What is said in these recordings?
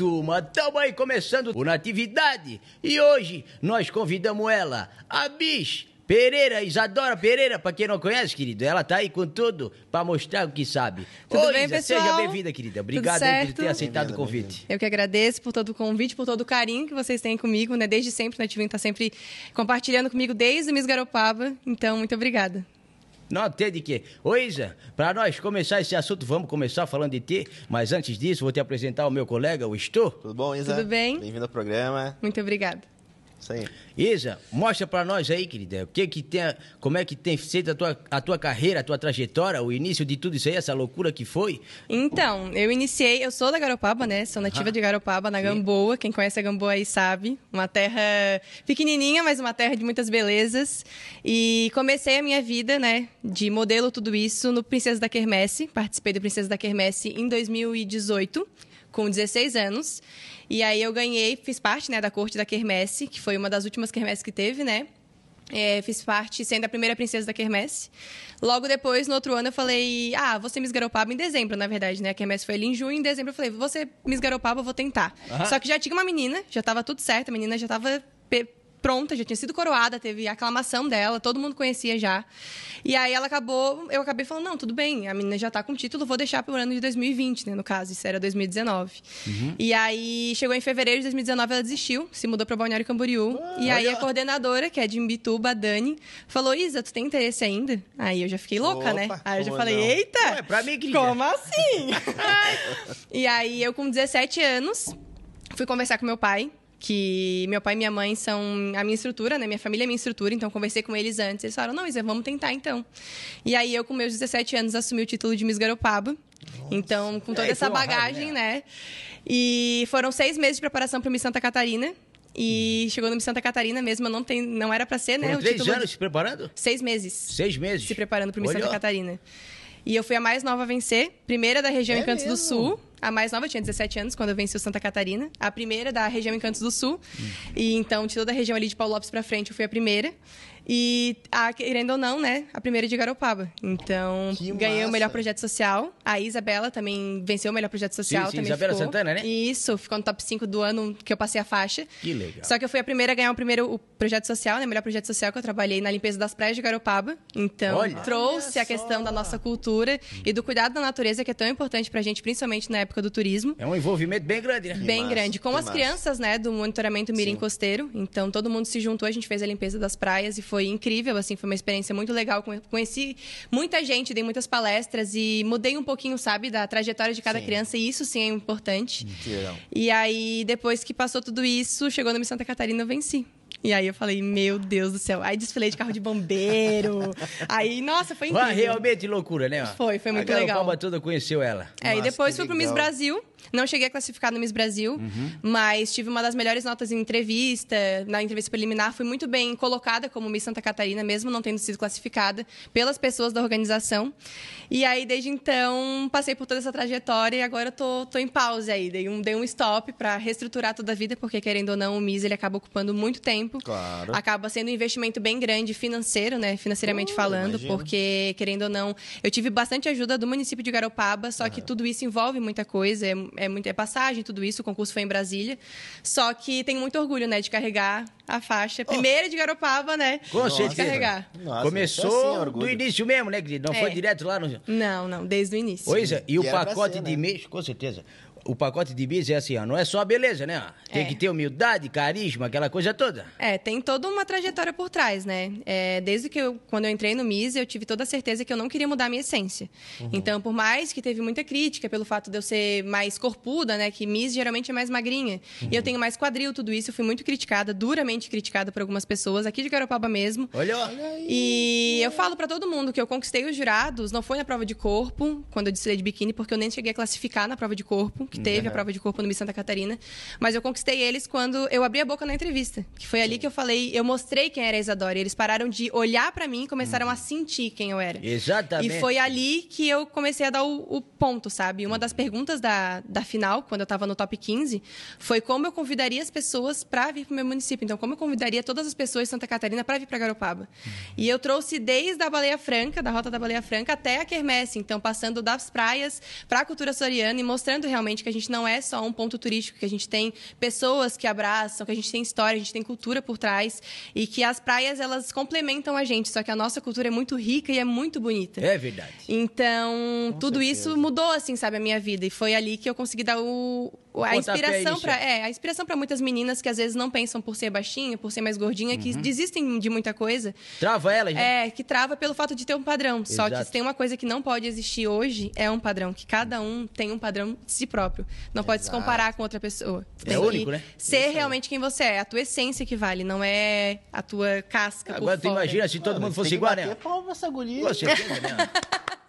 turma, estamos aí começando o Natividade e hoje nós convidamos ela, a Bis Pereira, Isadora Pereira, para quem não conhece, querido, ela tá aí com tudo para mostrar o que sabe. Tudo Ô, bem, Isa, pessoal? Seja bem-vinda, querida. Obrigado aí por ter aceitado o convite. Eu que agradeço por todo o convite, por todo o carinho que vocês têm comigo, né? Desde sempre, né? Tivem tá sempre compartilhando comigo desde o Miss Garopaba. Então, muito obrigada. Não tem de quê. Ô, Isa, para nós começar esse assunto, vamos começar falando de ti, mas antes disso, vou te apresentar o meu colega, o Estou. Tudo bom, Isa? Tudo bem? Bem-vindo ao programa. Muito obrigada. Isso aí. Isa, mostra pra nós aí, querida, o que que tem, como é que tem sido a tua, a tua carreira, a tua trajetória, o início de tudo isso aí, essa loucura que foi. Então, eu iniciei, eu sou da Garopaba, né? Sou nativa Ah, de Garopaba, na sim. Gamboa. Quem conhece a Gamboa aí sabe. Uma terra pequenininha, mas uma terra de muitas belezas. E comecei a minha vida, né, de modelo tudo isso no Princesa da Quermesse. Participei do Princesa da Quermesse em 2018, com 16 anos. E aí eu ganhei, fiz parte, né, da corte da Quermesse, que foi uma das últimas quermesses que teve, né? É, fiz parte sendo a primeira princesa da Quermesse. Logo depois, no outro ano, eu falei: Ah, vou ser Miss Garopaba em dezembro, na verdade, né? A Quermesse foi ali em junho, em dezembro eu falei: Vou ser Miss Garopaba, eu vou tentar. Só que já tinha uma menina, já estava tudo certo, a menina já estava pronta, já tinha sido coroada, teve a aclamação dela, todo mundo conhecia já. E aí ela acabou, eu acabei falando: Não, tudo bem, a menina já tá com título, vou deixar pro ano de 2020, né? No caso, isso era 2019. E aí chegou em fevereiro de 2019, ela desistiu, se mudou para Balneário Camboriú. e aí olha. a coordenadora, que é de Imbituba, a Dani, falou: Isa, tu tem interesse ainda? Aí eu já fiquei louca, né? Aí eu já falei: não? eita! Ué, pra. Como assim? e aí eu, com 17 anos, fui conversar com meu pai. Que meu pai e minha mãe são a minha estrutura, né? Minha família é minha estrutura, então conversei com eles antes. Eles falaram: não, Isa, vamos tentar então. E aí eu, com meus 17 anos, assumi o título de Miss Garopaba. Então, com toda É, essa bagagem, raiva, né? E foram seis meses de preparação para Miss Santa Catarina. E chegou no Miss Santa Catarina mesmo, não, tem, não era para ser, né? Foram três anos se preparando? Seis meses Seis meses. se preparando para o Miss Santa Catarina. E eu fui a mais nova a vencer, primeira da região É Encantos do mesmo? Sul. A mais nova, tinha 17 anos quando eu venci o Santa Catarina. A primeira da região Encantos do Sul. E então, de toda a região ali de Paulo Lopes pra frente, eu fui a primeira. E, a, querendo ou não, né, a primeira de Garopaba. Então, Que ganhei o massa. melhor projeto social. A Isabela também venceu o melhor projeto social. sim, também Isabela ficou. Santana, né? Isso, ficou no top 5 do ano que eu passei a faixa. Que legal. Só que eu fui a primeira a ganhar o primeiro o projeto social, né? O melhor projeto social que eu trabalhei na limpeza das praias de Garopaba. Então, Olha. trouxe Olha a questão da nossa cultura e do cuidado da natureza, que é tão importante pra gente, principalmente na época do turismo. É um envolvimento bem grande, né? Bem massa, grande, com as massa. crianças, né, do monitoramento Mirim Sim. Costeiro. Então, todo mundo se juntou, a gente fez a limpeza das praias e foi incrível, assim, foi uma experiência muito legal. Conhe- Conheci muita gente, dei muitas palestras e mudei um pouquinho, sabe, da trajetória de cada Sim. criança e isso sim é importante. E aí, depois que passou tudo isso, chegou no Miss Santa Catarina, eu venci. E aí eu falei, meu Deus do céu. Aí desfilei de carro de bombeiro. aí, nossa, foi incrível. Realmente loucura, né? Foi, foi muito a legal. Garopaba toda conheceu ela. É, e Nossa, depois que fui pro Miss. Brasil. Não cheguei a classificar no Miss Brasil, mas tive uma das melhores notas em entrevista. Na entrevista preliminar, fui muito bem colocada como Miss Santa Catarina, mesmo não tendo sido classificada pelas pessoas da organização. E aí, desde então, passei por toda essa trajetória e agora eu tô, tô em pausa aí. Dei um, dei um stop para reestruturar toda a vida, porque querendo ou não, o Miss ele acaba ocupando muito tempo. Claro. Acaba sendo um investimento bem grande financeiro, né? Financeiramente Uh, falando, imagino. porque, querendo ou não, eu tive bastante ajuda do município de Garopaba, só que tudo isso envolve muita coisa, é, é, muito, é passagem, tudo isso, o concurso foi em Brasília. Só que tenho muito orgulho, né, de carregar a faixa. Primeira de Garopaba, né? Com de certeza. carregar. Nossa, Começou é, assim, do início mesmo, né, querido? Não É. foi direto lá no... Não, não, desde o início. E o E pra pacote ser, de né? mês, com certeza. O pacote de bis é assim, ó, não é só a beleza, né? Tem É. que ter humildade, carisma, aquela coisa toda. É, tem toda uma trajetória por trás, né? É, desde que eu, quando eu entrei no MIS, eu tive toda a certeza que eu não queria mudar a minha essência. Então, por mais que teve muita crítica pelo fato de eu ser mais corpuda, né? Que MIS geralmente é mais magrinha. E eu tenho mais quadril, tudo isso. Eu fui muito criticada, duramente criticada por algumas pessoas, aqui de Garopaba mesmo. Olha, ó. E eu falo pra todo mundo que eu conquistei os jurados, não foi na prova de corpo, quando eu desfilei de biquíni, porque eu nem cheguei a classificar na prova de corpo, que teve a prova de corpo no Miss Santa Catarina. Mas eu conquistei eles quando eu abri a boca na entrevista. Que foi ali que eu falei, eu mostrei quem era a Isadora. E eles pararam de olhar pra mim e começaram a sentir quem eu era. Exatamente. E foi ali que eu comecei a dar o, o ponto, sabe? Uma das perguntas da, da final, quando eu estava no top 15, foi como eu convidaria as pessoas para vir para o meu município. Então, como eu convidaria todas as pessoas de Santa Catarina para vir para Garopaba. E eu trouxe desde a Baleia Franca, da Rota da Baleia Franca, até a Quermesse. Então, passando das praias para a cultura açoriana e mostrando realmente que a gente não é só um ponto turístico, que a gente tem pessoas que abraçam, que a gente tem história, a gente tem cultura por trás e que as praias, elas complementam a gente. Só que a nossa cultura é muito rica e é muito bonita. É verdade. Então, Com tudo certeza. isso mudou, assim, sabe, a minha vida. E foi ali que eu consegui dar o- a inspiração para é, a inspiração para muitas meninas que às vezes não pensam por ser baixinha, por ser mais gordinha, que Uhum. desistem de muita coisa. Trava ela, gente. É, que trava pelo fato de ter um padrão. Só que Exato. se tem uma coisa que não pode existir hoje, é um padrão. Que cada um tem um padrão de si próprio. Não pode se Exato. comparar com outra pessoa. É Tem único, que né? Ser realmente quem você é. A tua essência que vale, não é a tua casca Agora por tu fora. imagina se todo Mano, mundo fosse que igual, né? palma essa guria. Certeza, né?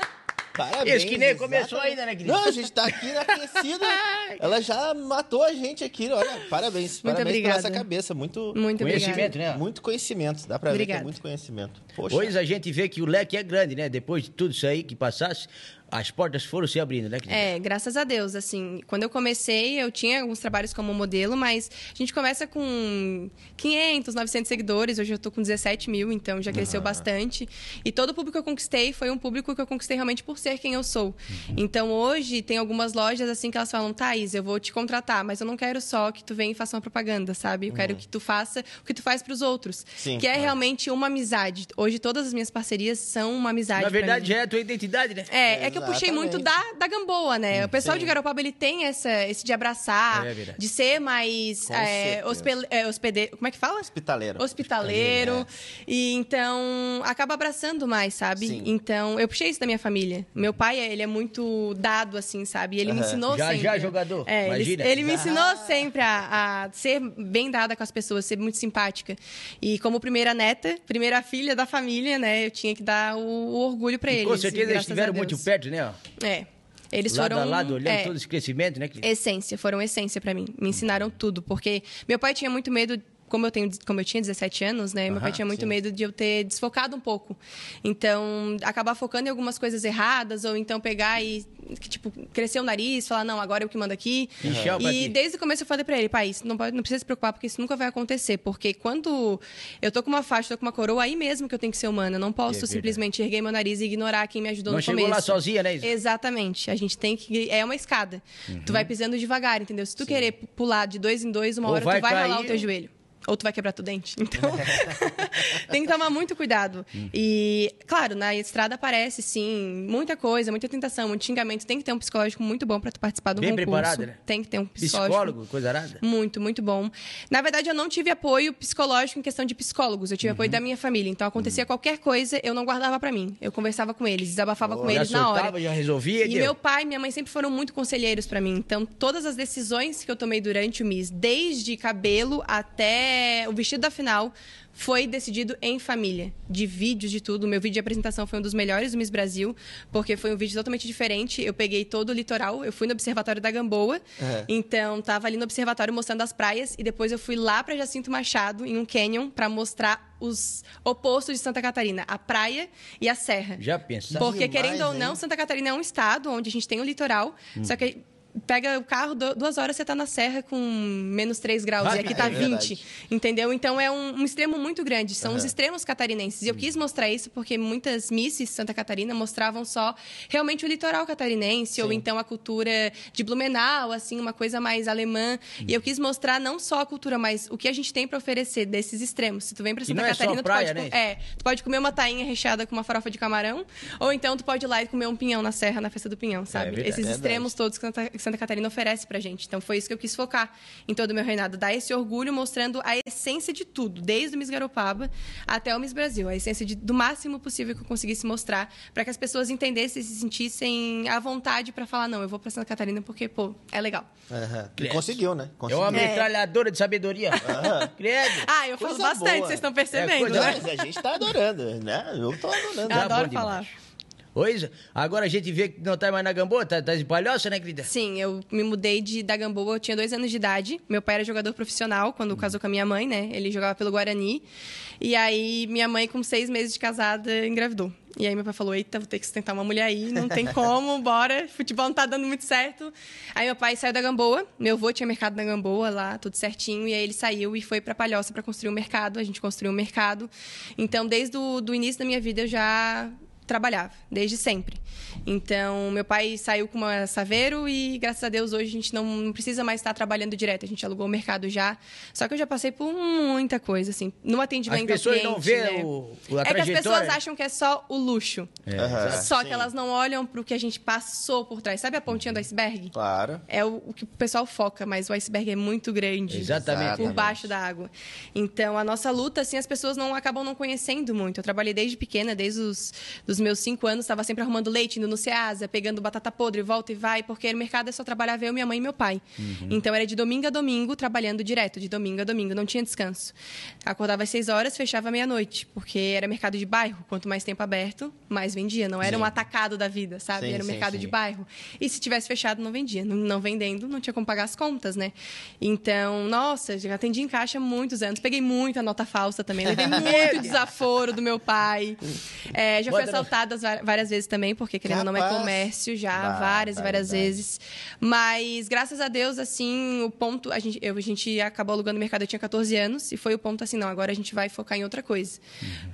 Parabéns. Esse que nem exatamente. começou ainda, né, querido? Não, a gente tá aqui na aquecida. Ela já matou a gente aqui. Olha, parabéns. Muito parabéns obrigada. pela essa cabeça. Muito, Muito Conhecimento, obrigada. né? muito conhecimento. Dá pra ver que Obrigada. é muito conhecimento. Poxa. Hoje a gente vê que o leque é grande, né? Depois de tudo isso aí que passasse, as portas foram se abrindo, né? É, graças a Deus, assim, quando eu comecei, eu tinha alguns trabalhos como modelo, mas a gente começa com 500, 900 seguidores, hoje eu tô com 17 mil, então já cresceu bastante. E todo o público que eu conquistei foi um público que eu conquistei realmente por ser quem eu sou. Então hoje tem algumas lojas assim que elas falam, Thaís, eu vou te contratar, mas eu não quero só que tu venha e faça uma propaganda, sabe? Eu quero que tu faça o que tu faz pros outros. Sim, que é claro. realmente uma amizade. Hoje todas as minhas parcerias são uma amizade. Na verdade, é a tua identidade, né? É, é que eu puxei muito da, da Gamboa, né? O pessoal Sim. de Garopaba, ele tem essa, esse de abraçar, É verdade. de ser mais Com é, certeza. hospe- é, hospedeiro. Como é que fala? Hospitaleiro. Hospitaleiro. E então, acaba abraçando mais, sabe? Sim. Então, eu puxei isso da minha família. Meu pai, ele é muito dado, assim, sabe? E ele me ensinou Já, sempre. já jogador, É, ele, imagina. ele me Já. ensinou sempre a, a ser bem dada com as pessoas, ser muito simpática. E como primeira neta, primeira filha da família, né? Eu tinha que dar o, o orgulho pra E eles. com certeza eles estiveram muito perto, né? É. Eles lado foram. a lado, olhando é, todo esse crescimento, né, querido? essência, foram essência pra mim. Me ensinaram tudo, porque meu pai tinha muito medo. Como eu, tenho, como eu tinha 17 anos, né? meu pai tinha muito sim. medo de eu ter desfocado um pouco. Então, acabar focando em algumas coisas erradas, ou então pegar e, tipo, crescer o nariz, falar, não, agora eu que mando aqui. Pra E desde o começo eu falei pra ele, pai, isso não, pode, não precisa se preocupar, porque isso nunca vai acontecer. Porque quando eu tô com uma faixa, tô com uma coroa, aí mesmo que eu tenho que ser humana. Eu não posso verdade. simplesmente erguer meu nariz e ignorar quem me ajudou Não no chegou começo. lá sozinha, né, Isa? Exatamente. A gente tem que. É uma escada. Uhum. Tu vai pisando devagar, entendeu? Se tu querer pu- pular de dois em dois, uma Ou hora vai tu vai ralar cair, o teu ou- joelho. Ou tu vai quebrar teu dente. Então, tem que tomar muito cuidado. Hum. E, claro, na estrada aparece, sim, muita coisa, muita tentação, muito xingamento. Tem que ter um psicológico muito bom pra tu participar do Bem concurso. preparada, né? Tem que ter um psicológico. Psicólogo, coisa arada. Muito, muito bom. Na verdade, eu não tive apoio psicológico em questão de psicólogos. Eu tive apoio Uhum. da minha família. Então, acontecia qualquer coisa, eu não guardava pra mim. Eu conversava com eles, desabafava com já eles na hora. soltava, já resolvia e deu. meu pai e minha mãe sempre foram muito conselheiros pra mim. Então, todas as decisões que eu tomei durante o MIS, desde cabelo até o vestido da final, foi decidido em família. De vídeos, de tudo. O meu vídeo de apresentação foi um dos melhores do Miss Brasil, porque foi um vídeo totalmente diferente. Eu peguei todo o litoral, eu fui no Observatório da Gamboa. É. Então, tava ali no observatório mostrando as praias e depois eu fui lá pra Jacinto Machado, em um canyon, pra mostrar os opostos de Santa Catarina, a praia e a serra. Já pensa. Porque, Demais, querendo ou hein? não, Santa Catarina é um estado onde a gente tem o litoral, Hum. só que pega o carro, du- duas horas você tá na serra com menos 3 graus, Ah, e aqui é tá verdade. 20, entendeu? Então é um, um extremo muito grande, são os Aham. extremos catarinenses. E eu quis mostrar isso porque muitas misses Santa Catarina mostravam só realmente o litoral catarinense, ou Sim. então a cultura de Blumenau, assim, uma coisa mais alemã. E eu quis mostrar não só a cultura, mas o que a gente tem pra oferecer desses extremos. Se tu vem pra Que Santa é Catarina, praia, tu pode... né? É, tu pode comer uma tainha recheada com uma farofa de camarão, ou então tu pode ir lá e comer um pinhão na serra, na festa do pinhão, sabe? verdade. Esses extremos todos que Santa, Santa Catarina oferece pra gente. Então foi isso que eu quis focar em todo o meu reinado, dar esse orgulho mostrando a essência de tudo, desde o Miss Garopaba até o Miss Brasil, a essência de- do máximo possível que eu conseguisse mostrar para que as pessoas entendessem e se sentissem à vontade pra falar não, eu vou pra Santa Catarina porque, pô, é legal. E Credo. conseguiu, né? É Conseguiu. uma É. metralhadora de sabedoria. Credo. Ah, eu falo Coisa bastante, boa. vocês estão É percebendo, coisa Não, né? mas a gente tá adorando, né? Eu tô adorando. Eu Tá adoro falar. demais. Coisa. Agora a gente vê que não tá mais na Gamboa, tá, tá em Palhoça, né, querida? Sim, eu me mudei de, da Gamboa, eu tinha dois anos de idade. Meu pai era jogador profissional quando casou com a minha mãe, né? Ele jogava pelo Guarani. E aí, minha mãe, com seis meses de casada, engravidou. E aí meu pai falou, eita, vou ter que sustentar uma mulher aí, não tem como, bora, futebol não tá dando muito certo. Aí meu pai saiu da Gamboa, meu avô tinha mercado na Gamboa lá, tudo certinho, e aí ele saiu e foi pra Palhoça para construir um mercado, a gente construiu um mercado. Então, desde o do início da minha vida, eu já trabalhava, desde sempre. Então, meu pai saiu com uma Saveiro e, graças a Deus, hoje a gente não, não precisa mais estar trabalhando direto. A gente alugou o mercado já. Só que eu já passei por muita coisa, assim. No atendimento As pessoas ao cliente, não vê né? o, a É que as pessoas acham que é só o luxo. É, exato. Só sim. que elas não olham pro que a gente passou por trás. Sabe a pontinha do iceberg? Claro. É o, o que o pessoal foca, mas o iceberg é muito grande. Exatamente. Por baixo da água. Então, a nossa luta, assim, as pessoas não acabam não conhecendo muito. Eu trabalhei desde pequena, desde os dos meus cinco anos, estava sempre arrumando leite, indo no Ceasa, pegando batata podre, volta e vai, porque no mercado é só trabalhava eu, minha mãe e meu pai. Então, era de domingo a domingo, trabalhando direto, de domingo a domingo, não tinha descanso. Acordava às seis horas, fechava meia-noite, porque era mercado de bairro. Quanto mais tempo aberto, mais vendia. Não era Sim. um atacado da vida, sabe? Sim, era um sim, mercado de bairro. E se tivesse fechado, não vendia. Não, não vendendo, não tinha como pagar as contas, né? Então, nossa, já atendi em caixa há muitos anos. Peguei muita nota falsa também. Levei muito desaforo do meu pai. É, já Bota no- va- várias vezes também, porque querendo ou não é comércio já, Bah, várias e várias barbaridade. vezes. Mas, graças a Deus, assim, o ponto... A gente, eu- a gente acabou alugando o mercado, eu tinha 14 anos. E foi o ponto assim, não, agora a gente vai focar em outra coisa.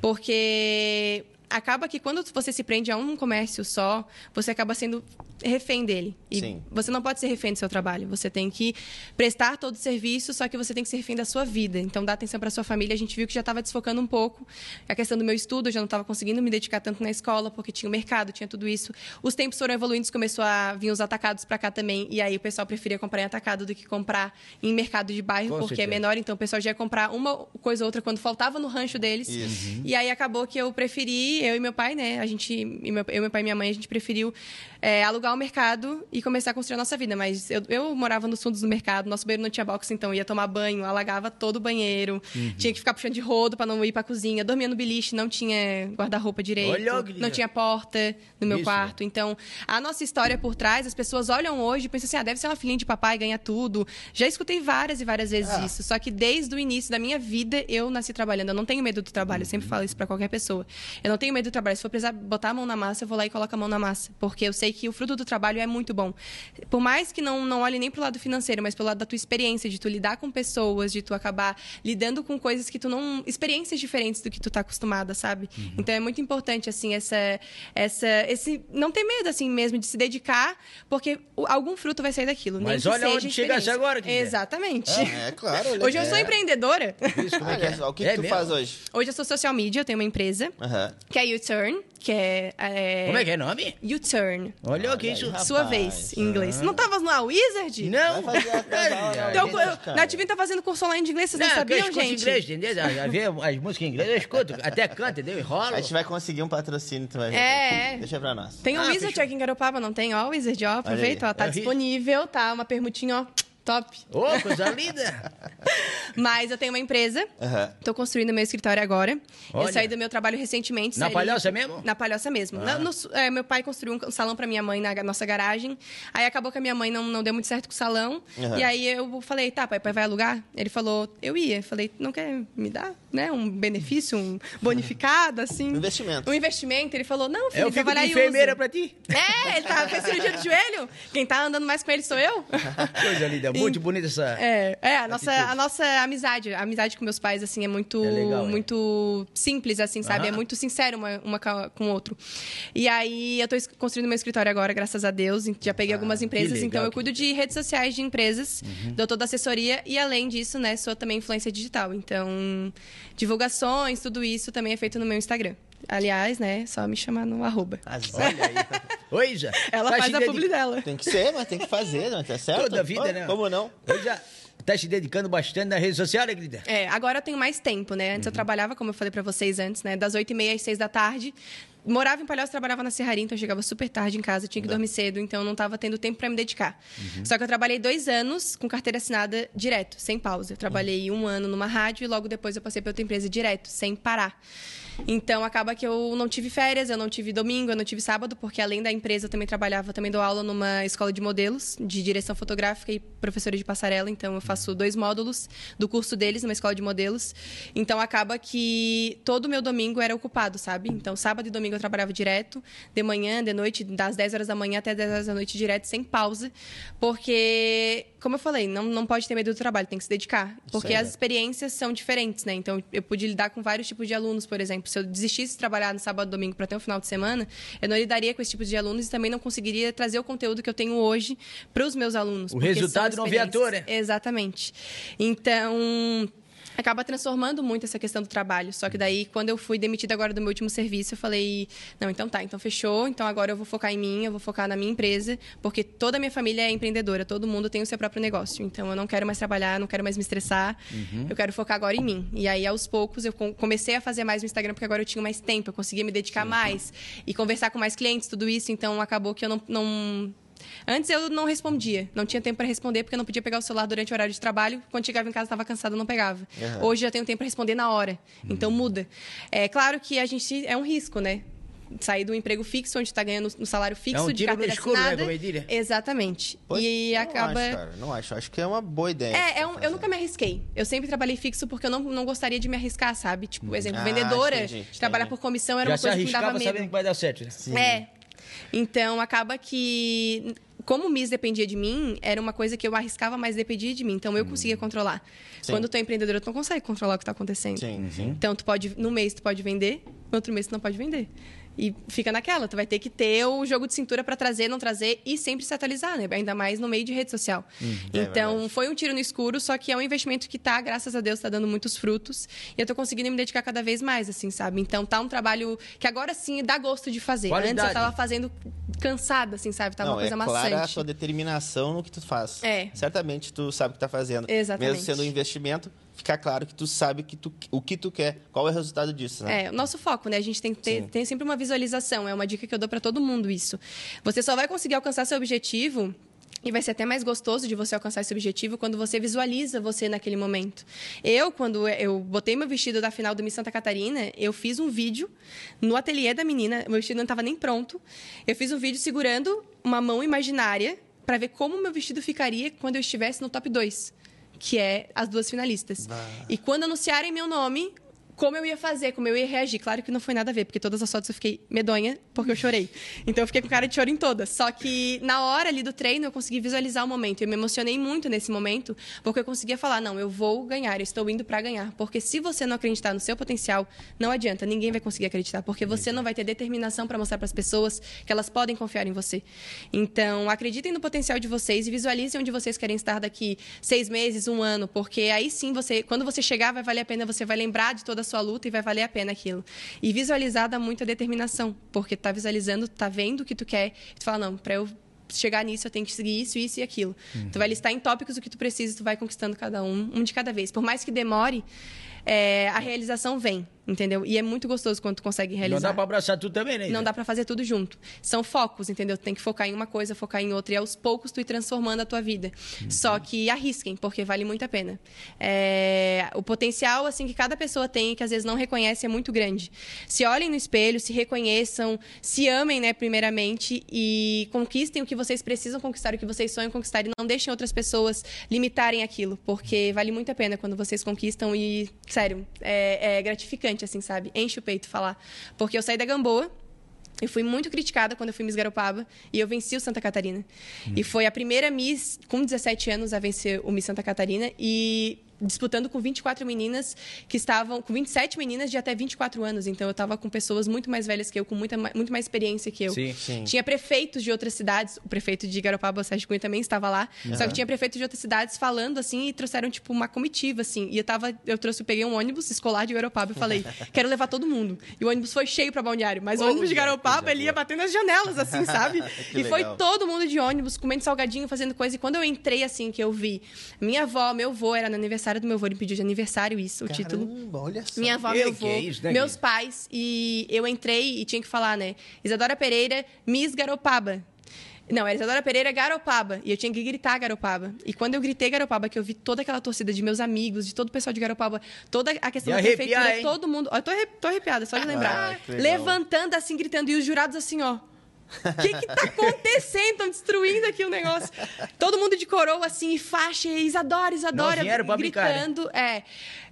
Porque acaba que quando você se prende a um comércio só, você acaba sendo refém dele. E Sim. você não pode ser refém do seu trabalho. Você tem que prestar todo o serviço, só que você tem que ser refém da sua vida. Então, dá atenção para sua família. A gente viu que já estava desfocando um pouco. A questão do meu estudo, eu já não estava conseguindo me dedicar tanto na escola, porque tinha o mercado, tinha tudo isso. Os tempos foram evoluindo, começou a vir os atacados para cá também. E aí o pessoal preferia comprar em atacado do que comprar em mercado de bairro, Com porque certeza. é menor. Então, o pessoal já ia comprar uma coisa ou outra quando faltava no rancho deles. Isso. E aí acabou que eu preferi, eu e meu pai, né? A gente, meu, eu, meu pai e minha mãe, a gente preferiu é, alugar o mercado e começar a construir a nossa vida. Mas eu, eu morava nos fundos do mercado, nosso banheiro não tinha box, então ia tomar banho, alagava todo o banheiro, Uhum. tinha que ficar puxando de rodo para não ir pra cozinha, dormia no beliche, não tinha guarda-roupa direito, Olha, não tinha porta no meu Isso. quarto. Então, a nossa história por trás, as pessoas olham hoje e pensam assim: ah, deve ser uma filhinha de papai, ganha tudo. Já escutei várias e várias vezes Ah. isso. Só que desde o início da minha vida, eu nasci trabalhando. Eu não tenho medo do trabalho. Eu Uhum. sempre falo isso pra qualquer pessoa. Eu não tenho medo do trabalho. Se for precisar botar a mão na massa, eu vou lá e coloco a mão na massa. Porque eu sei que o fruto do trabalho é muito bom. Por mais que não, não olhe nem pro lado financeiro, mas pelo lado da tua experiência, de tu lidar com pessoas, de tu acabar lidando com coisas que tu não. experiências diferentes do que tu tá acostumada, sabe? Uhum. Então é muito importante, assim, essa. essa esse, não ter medo, assim mesmo, de se dedicar, porque algum fruto vai sair daquilo. Mas que olha onde experiência. agora, querida. Exatamente. É, claro. olha Hoje eu que- sou empreendedora. Isso, como é que é? o que, É que tu mesmo? faz hoje? Hoje eu sou social media, eu tenho uma empresa, Aham. Que é U-Turn, que é. é... Como é que é o nome? U-Turn. Olha o que isso. rapaz. Sua vez, em inglês. Não tava na Wizard? Não. Não. Então, eu, cara. na TV tá fazendo curso online de inglês, vocês não, Não, eu sabiam, escuto gente? inglês, entendeu? Já vê as músicas em inglês, eu escuto. Até canta, entendeu? Enrola. A gente vai conseguir um patrocínio, tu vai ver. É. Deixa pra nós. Tem o Ah, Wizard fechou. aqui em Garopaba, não tem? Ó, o Wizard, ó, aproveita, ó, tá É disponível, tá? Uma permutinha, ó, top. Ô, coisa linda. Mas eu tenho uma empresa, tô construindo meu escritório agora. Olha. Eu saí do meu trabalho recentemente. Na saí- Palhoça mesmo? Na Palhoça mesmo. Na- no- é, meu pai construiu um salão pra minha mãe na nossa garagem. Aí acabou que a minha mãe não, não deu muito certo com o salão. Aham. E aí eu falei, tá, pai, pai vai alugar? Ele falou, eu ia. Falei, não quer me dar, né? Um benefício, um bonificado, assim. Um investimento. Um investimento. Ele falou, não, filho, Eu fico vai lá de e enfermeira usa. pra ti. É, ele tá, fez cirurgia do joelho. Quem tá andando mais com ele sou eu. Coisa linda, muito bonita essa. É, é a, nossa, Atitude. a nossa amizade. A amizade com meus pais, assim, é muito, É legal, é. muito simples, assim, sabe? É muito sincero uma, uma com o outro. E aí, eu tô construindo meu escritório agora, graças a Deus. Já peguei algumas empresas, Ah, legal, então eu cuido de redes sociais de empresas, Uhum. dou toda a assessoria e, além disso, né, sou também influência digital. Então, divulgações, tudo isso também é feito no meu Instagram. Aliás, né, só me chamar no arroba. Olha aí. Ô, Isa. Ela tá faz a publi dela. Tem que ser, mas tem que fazer, não tá certo? Toda a vida, Pô, né? Como não? Ô, Isa, tá se dedicando bastante na rede social, né, querida? É, agora eu tenho mais tempo, né? Uhum. Antes eu trabalhava, como eu falei pra vocês antes, né? Das 8h30 às 6 da tarde. Morava em Palhoça, trabalhava na Serraria, então eu chegava super tarde em casa, tinha que dormir cedo, então eu não tava tendo tempo pra me dedicar. Uhum. Só que eu trabalhei dois anos com carteira assinada direto, sem pausa. Eu trabalhei um ano numa rádio e logo depois eu passei pra outra empresa direto, sem parar. Então acaba que eu não tive férias, eu não tive domingo, eu não tive sábado, porque além da empresa eu também trabalhava, também dou aula numa escola de modelos, de direção fotográfica e professora de passarela. Então eu faço dois módulos do curso deles numa escola de modelos. Então acaba que todo o meu domingo era ocupado, sabe? Então sábado e domingo eu trabalhava direto, de manhã, de noite, das 10 horas da manhã até 10 horas da noite direto, sem pausa, porque como eu falei, não, não pode ter medo do trabalho, tem que se dedicar. Porque as experiências são diferentes, né? Então, eu pude lidar com vários tipos de alunos, por exemplo. Se eu desistisse de trabalhar no sábado e domingo para ter um final de semana, eu não lidaria com esse tipo de alunos e também não conseguiria trazer o conteúdo que eu tenho hoje para os meus alunos. O resultado não né? experiências. Exatamente. Então acaba transformando muito essa questão do trabalho. Só que daí, quando eu fui demitida agora do meu último serviço, eu falei, não, então tá, então fechou, então agora eu vou focar em mim, eu vou focar na minha empresa, porque toda a minha família é empreendedora, todo mundo tem o seu próprio negócio. Então eu não quero mais trabalhar, não quero mais me estressar, eu quero focar agora em mim. E aí, aos poucos, eu com- comecei a fazer mais no Instagram, porque agora eu tinha mais tempo, eu conseguia me dedicar mais e conversar com mais clientes, tudo isso. Então acabou que eu não- não Antes eu não respondia, não tinha tempo para responder porque eu não podia pegar o celular durante o horário de trabalho. Quando chegava em casa estava cansada, eu não pegava. Aham. Hoje eu tenho tempo para responder na hora. Então muda. É claro que a gente é um risco, né? Sair do emprego fixo, onde está ganhando no salário fixo É um de carteira escuro, né, assinada. diria. Exatamente. Pois, e eu acaba. Não acho, cara, não acho. Acho que é uma boa ideia. É, você é tá um- eu nunca me arrisquei. Eu sempre trabalhei fixo porque eu não, não gostaria de me arriscar, sabe? Tipo, exemplo, Ah, vendedora, entendi, trabalhar entendi. por comissão era Já uma se coisa que me dava medo. sabendo que vai dar certo, né? Sim. É. Então, acaba que. Como o Miss dependia de mim, era uma coisa que eu arriscava, mas dependia de mim. Então, eu conseguia controlar. Sim. Quando tu é empreendedora, tu não consegue controlar o que está acontecendo. Sim, sim. Então, tu pode, no mês, tu pode vender, no outro mês, tu não pode vender. E fica naquela, tu vai ter que ter o jogo de cintura para trazer, não trazer e sempre se atualizar, né? Ainda mais no meio de rede social. é então, verdade. foi um tiro no escuro, só que é um investimento que tá, graças a Deus, tá dando muitos frutos. E eu tô conseguindo me dedicar cada vez mais, assim, sabe? Então, tá um trabalho que agora sim dá gosto de fazer. Qualidade. Antes eu tava fazendo cansada, assim, sabe? Tava não, uma coisa é maçante. clara a sua determinação no que tu faz. É. Certamente tu sabe o que tá fazendo. Exatamente. Mesmo sendo um investimento, fica claro que tu sabe que tu, o que tu quer, qual é o resultado disso, né? É, o nosso foco, né? A gente tem que ter tem sempre uma visualização. É uma dica que eu dou para todo mundo isso. Você só vai conseguir alcançar seu objetivo e vai ser até mais gostoso de você alcançar esse objetivo quando você visualiza você naquele momento. Eu, quando eu botei meu vestido da final do Miss Santa Catarina, eu fiz um vídeo no ateliê da menina. Meu vestido não estava nem pronto. Eu fiz um vídeo segurando uma mão imaginária para ver como meu vestido ficaria quando eu estivesse no top 2, que é as duas finalistas. E quando anunciarem meu nome, como eu ia fazer, como eu ia reagir. Claro que não foi nada a ver, porque todas as fotos eu fiquei medonha, porque eu chorei. Então eu fiquei com cara de choro em todas. Só que na hora ali do treino eu consegui visualizar o momento. Eu me emocionei muito nesse momento, porque eu conseguia falar: não, eu vou ganhar, eu estou indo para ganhar. Porque se você não acreditar no seu potencial, não adianta, ninguém vai conseguir acreditar, porque você não vai ter determinação para mostrar para as pessoas que elas podem confiar em você. Então, acreditem no potencial de vocês e visualizem onde vocês querem estar daqui seis meses, um ano, porque aí sim você, quando você chegar, vai valer a pena, você vai lembrar de toda a sua luta e vai valer a pena aquilo. E visualizar dá muita determinação, porque tá visualizando, tá vendo o que tu quer, e tu fala, não, para eu chegar nisso, eu tenho que seguir isso, isso e aquilo. Tu vai listar em tópicos o que tu precisa, tu vai conquistando cada um, um de cada vez. Por mais que demore, é, a realização vem, entendeu? E é muito gostoso quando tu consegue Não realizar. dá pra abraçar tudo também, né? Não dá pra fazer tudo junto. São focos, entendeu? Tu tem que focar em uma coisa, focar em outra. E aos poucos tu ir transformando a tua vida. Só que arrisquem, porque vale muito a pena. É, O potencial, assim, que cada pessoa tem, que às vezes não reconhece, é muito grande. Se olhem no espelho, se reconheçam, se amem, né, primeiramente, e conquistem o que vocês precisam conquistar, o que vocês sonham conquistar. E não deixem outras pessoas limitarem aquilo, porque vale muito a pena quando vocês conquistam e, sério, é, é gratificante, assim, sabe? Enche o peito falar. Porque eu saí da Gamboa, eu fui muito criticada quando eu fui Miss Garopaba e eu venci o Santa Catarina. E foi a primeira Miss com 17 anos a vencer o Miss Santa Catarina e disputando com 24 meninas que estavam com 27 meninas de até 24 anos. Então eu estava com pessoas muito mais velhas que eu, com muita muito mais experiência que eu. Sim. Sim. Tinha prefeitos de outras cidades, o prefeito de Garopaba, Sérgio Cunha também estava lá. Só que tinha prefeitos de outras cidades falando assim e trouxeram tipo uma comitiva assim. E eu tava, eu trouxe, eu peguei um ônibus escolar de Garopaba e falei: "Quero levar todo mundo". E o ônibus foi cheio para Balneário, mas o ônibus de Garopaba ele ia batendo nas janelas assim, sabe? E foi todo mundo de ônibus comendo salgadinho, fazendo coisa. E quando eu entrei assim que eu vi, minha avó, meu avô, era no aniversário do meu avô, ele pediu de aniversário isso, o título. Caramba, olha só. Minha avó, meu avô, é né, meus pais. E eu entrei e tinha que falar, né? Isadora Pereira, Miss Garopaba. Não, era Isadora Pereira Garopaba. E eu tinha que gritar Garopaba. E quando eu gritei Garopaba, que eu vi toda aquela torcida de meus amigos, de todo o pessoal de Garopaba, toda a questão De da arrepiar, prefeitura, hein? todo mundo. Ó, Eu tô, arre- tô arrepiada, só de lembrar. Ah. Levantando assim, gritando. E os jurados assim, ó. O que que tá acontecendo? Estão destruindo aqui o negócio. Todo mundo de coroa, assim, e faixa, e Isadora, Isadora, Não, brincar, né? gritando. É,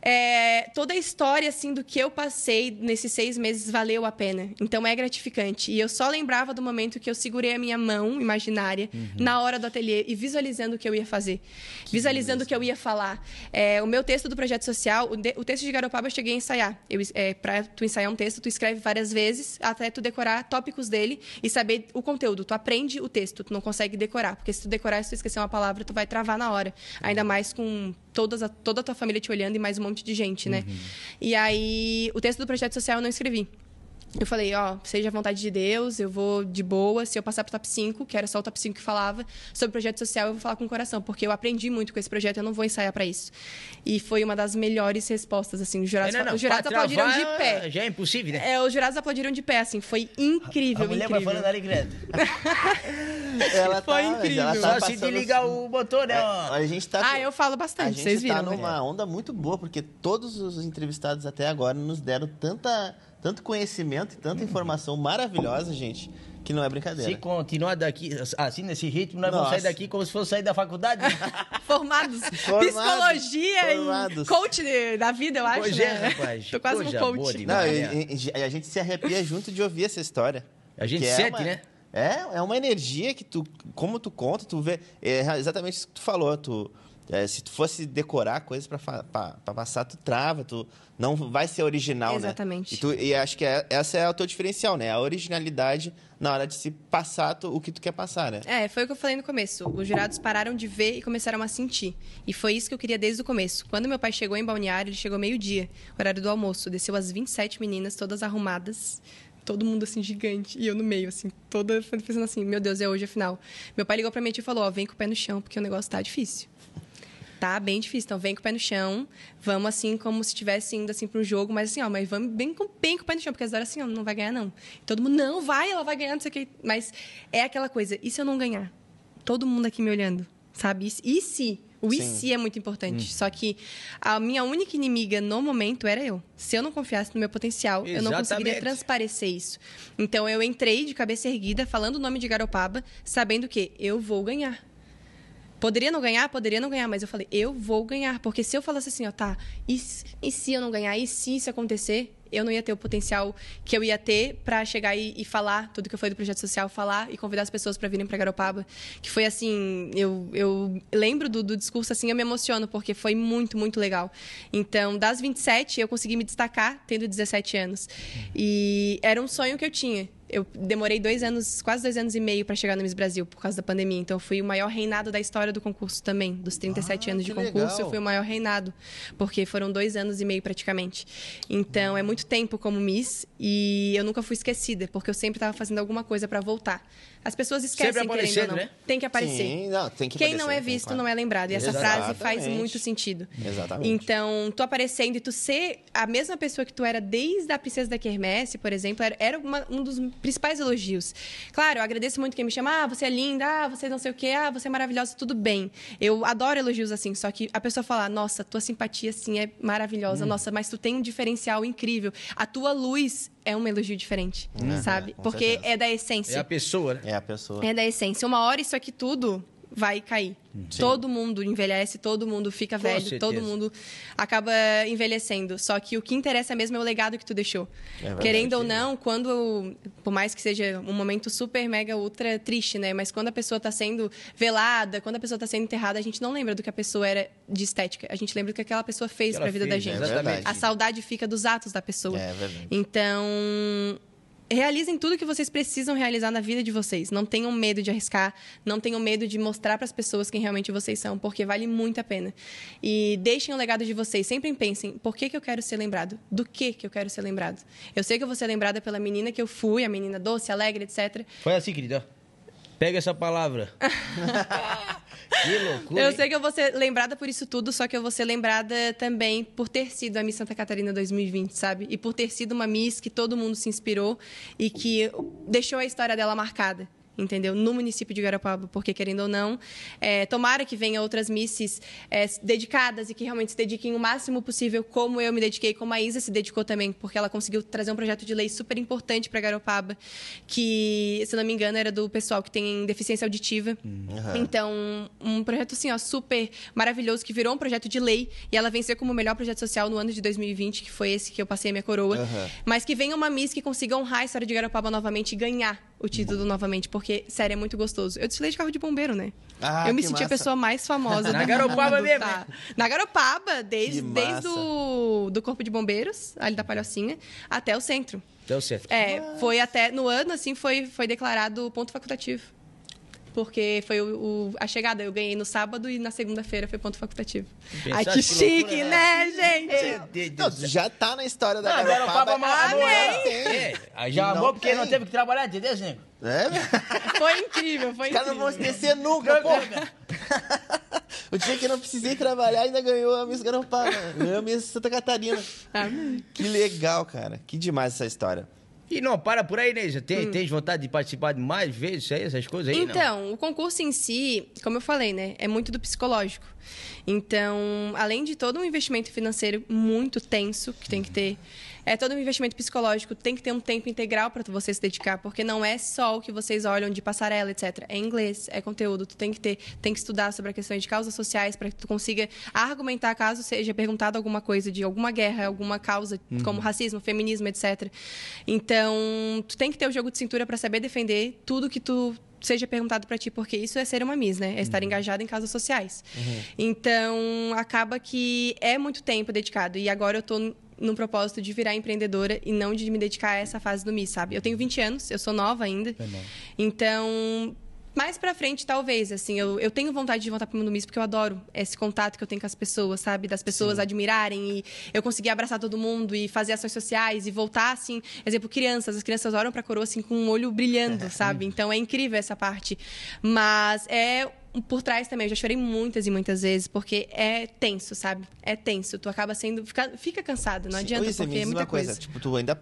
é, toda a história, assim, do que eu passei nesses seis meses valeu a pena. Então, é gratificante. E eu só lembrava do momento que eu segurei a minha mão imaginária Uhum. na hora do ateliê e visualizando o que eu ia fazer. visualizando o que eu ia falar. É, o meu texto do projeto social, o, de- o texto de Garopaba eu cheguei a ensaiar. Eu, é, pra tu ensaiar um texto, tu escreve várias vezes até tu decorar tópicos dele e saber o conteúdo. Tu aprende o texto, tu não consegue decorar. Porque se tu decorar e se tu esquecer uma palavra, tu vai travar na hora. Ainda mais com todas a, toda a tua família te olhando e mais um monte de gente, né? E aí, o texto do projeto social eu não escrevi. Eu falei, ó, seja a vontade de Deus, eu vou de boa. Se eu passar pro top 5, que era só o top 5 que falava, sobre projeto social, eu vou falar com o coração, porque eu aprendi muito com esse projeto, eu não vou ensaiar para isso. E foi uma das melhores respostas, assim. Os jurados, Não, não, não. os jurados aplaudiram de pé. Já é impossível, né? É, os jurados aplaudiram de pé, assim. Foi incrível, a mulher vai incrível. falando ali. Ela Foi tá, mas incrível. ela tá Só se passando- desligar o motor, né? ó. A gente tá. Ah, eu falo A bastante, gente vocês tá viram, né? numa onda muito boa, porque todos os entrevistados até agora nos deram tanta, tanto conhecimento e tanta informação maravilhosa, gente, que não é brincadeira. Se continuar daqui, assim, nesse ritmo, nós vamos Nossa. sair daqui como se fosse sair da faculdade. né? Formados. Formados, Psicologia formados. e coach da vida, eu acho, Pois né? é, rapaz. Tô quase Coisa um coach. Não, e, e- a gente se arrepia junto de ouvir essa história. A gente é sente, uma- né? É, é uma energia que tu, como tu conta, tu vê, é exatamente isso que tu falou, tu, é, se tu fosse decorar coisas pra passar, tu trava, tu não vai ser original, Exatamente. né? E, tu, e acho que é- essa é o teu diferencial, né? A originalidade na hora de se passar tu- o que tu quer passar, né? É, foi o que eu falei no começo. Os jurados pararam de ver e começaram a sentir. E foi isso que eu queria desde o começo. Quando meu pai chegou em Balneário, ele chegou meio-dia, horário do almoço. Desceu as 27 meninas, todas arrumadas. Todo mundo assim, gigante. E eu no meio, assim, toda pensando assim: meu Deus, é hoje a final. Meu pai ligou pra mim e falou: ó, vem com o pé no chão, porque o negócio tá difícil. Tá bem difícil. Então, vem com o pé no chão. Vamos assim, como se estivesse indo assim para um jogo. Mas assim, ó, mas vamos bem com, bem com o pé no chão. Porque as horas assim, ó, não vai ganhar, não. Todo mundo, não, vai, ela vai ganhar, não sei o quê. Mas é aquela coisa, e se eu não ganhar? Todo mundo aqui me olhando, sabe? E se- E? O e se é muito importante. Só que a minha única inimiga no momento era eu. Se eu não confiasse no meu potencial, eu não conseguiria Exatamente. transparecer isso. Então eu entrei de cabeça erguida, falando o nome de Garopaba, sabendo que eu vou ganhar. Poderia não ganhar? Poderia não ganhar, mas eu falei, eu vou ganhar. Porque se eu falasse assim, ó, tá, e, se- e se eu não ganhar? E se isso acontecer? Eu não ia ter o potencial que eu ia ter pra chegar e, e falar tudo que eu do projeto social, falar e convidar as pessoas pra virem pra Garopaba. Que foi assim, eu, eu lembro do, do discurso assim, eu me emociono, porque foi muito, muito legal. Então, das 27, eu consegui me destacar tendo 17 anos. E era um sonho que eu tinha. Eu demorei dois anos, quase dois anos e meio para chegar no Miss Brasil por causa da pandemia. Então, fui o maior reinado da história do concurso também. Dos 37 Ah, anos de concurso, legal. eu fui o maior reinado. Porque foram dois anos e meio praticamente. Então, é muito tempo como Miss e eu nunca fui esquecida, porque eu sempre estava fazendo alguma coisa para voltar. As pessoas esquecem, Sempre querendo ou aparecendo, não. né? Tem que aparecer. Sim, não, tem que Quem aparecer, não é visto claro. não é lembrado. E essa frase faz muito sentido. Exatamente. Então, tu aparecendo e tu ser a mesma pessoa que tu era desde a Princesa da Quermesse, por exemplo, era, era uma- um dos principais elogios. Claro, eu agradeço muito quem me chama, ah, você é linda, ah, você não sei o quê, ah, você é maravilhosa, tudo bem. Eu adoro elogios assim, só que a pessoa falar, nossa, tua simpatia, assim, é maravilhosa, nossa, mas tu tem um diferencial incrível. A tua luz é um elogio diferente, sabe? é, Porque certeza. é da É essência. a pessoa, né? É a pessoa. É da essência. Uma hora isso aqui tudo vai cair. Todo mundo envelhece, todo mundo fica Com velho, certeza. todo mundo acaba envelhecendo. Só que o que interessa mesmo é o legado que tu deixou. verdade. Querendo ou não, quando, por mais que seja um momento super, mega, ultra triste, né? Mas quando a pessoa tá sendo velada, quando a pessoa tá sendo enterrada, a gente não lembra do que a pessoa era de estética. A gente lembra do que aquela pessoa fez pra ela vida da fez, gente. né? Exatamente. A saudade fica dos atos da pessoa. É verdade. Então, realizem tudo que vocês precisam realizar na vida de vocês. Não tenham medo de arriscar, não tenham medo de mostrar para as pessoas quem realmente vocês são, porque vale muito a pena. E deixem o legado de vocês. Sempre pensem, por que, que eu quero ser lembrado? Do que que eu quero ser lembrado? Eu sei que eu vou ser lembrada pela menina que eu fui, a menina doce, alegre, etc. Foi assim, querida. Pega essa palavra. que loucura. Eu sei que eu vou ser lembrada por isso tudo, só que eu vou ser lembrada também por ter sido a Miss Santa Catarina 2020, sabe? E por ter sido uma Miss que todo mundo se inspirou e que deixou a história dela marcada. Entendeu? No município de Garopaba, porque querendo ou não, é, tomara que venha outras misses é, dedicadas e que realmente se dediquem o máximo possível, como eu me dediquei, como a Isa se dedicou também, porque ela conseguiu trazer um projeto de lei super importante para Garopaba, que, se não me engano, era do pessoal que tem deficiência auditiva. Uhum. Então, um projeto assim, ó, super maravilhoso, que virou um projeto de lei e ela venceu como o melhor projeto social no ano de 2020, que foi esse que eu passei a minha coroa. Uhum. Mas que venha uma Miss que consiga honrar a história de Garopaba novamente e ganhar o título novamente, porque, sério, é muito gostoso. Eu desfilei de carro de bombeiro, né? Ah, eu me senti a massa. pessoa mais famosa Na do Garopaba mundo, mesmo, tá? Na Garopaba, desde, desde o do Corpo de Bombeiros, ali da Palhocinha, até o centro. Deu certo. É, foi até. No ano, assim, foi, foi declarado ponto facultativo. Porque foi o, o- a chegada. Eu ganhei no sábado e na segunda-feira foi ponto facultativo. Pensasse Ai, que que chique, loucura, né, gente? Meu Não, já tá na história da Não, Garopaba. Muito ela. tempo. É, já Não amou porque tem. não teve que trabalhar, entendeu, Nego? É, velho? Foi incrível, foi Os caras não incrível. vão esquecer nunca, pô. o dia que eu não precisei trabalhar ainda ganhou a Miss Garopaba. Ganhou a Miss Santa Catarina. Amém. Que legal, cara. Que demais essa história. E não, para por aí, Neisa. Tem, Tens vontade de participar de mais vezes, aí, essas coisas aí? não? Então, o concurso em si, como eu falei, né, é muito do psicológico. Então, além de todo um investimento financeiro muito tenso que tem que ter, é todo um investimento psicológico, tem que ter um tempo integral para você se dedicar, porque não é só o que vocês olham de passarela, etc. É inglês, é conteúdo, tu tem que ter, tem que estudar sobre a questão de causas sociais para que tu consiga argumentar caso seja perguntado alguma coisa de alguma guerra, alguma causa, como racismo, feminismo, etc. Então, tu tem que ter o jogo de cintura para saber defender tudo que tu seja perguntado para ti, porque isso é ser uma Miss, né? É estar engajado em causas sociais. Então, acaba que é muito tempo dedicado. E agora eu tô no propósito de virar empreendedora e não de me dedicar a essa fase do Miss, sabe? Eu tenho 20 anos, eu sou nova ainda. Então, mais pra frente, talvez, assim, eu, eu tenho vontade de voltar pro mundo Miss porque eu adoro esse contato que eu tenho com as pessoas, sabe? Das pessoas admirarem e eu conseguir abraçar todo mundo e fazer ações sociais e voltar, assim, exemplo, crianças. As crianças olham pra coroa, assim, com um olho brilhando, sabe? Então, é incrível essa parte. Mas é por trás também, eu já chorei muitas e muitas vezes, porque é tenso, sabe? É tenso. Tu acaba sendo. Fica, fica cansado, não adianta, Oi, você me porque é muita coisa. coisa. Tipo, tu ainda...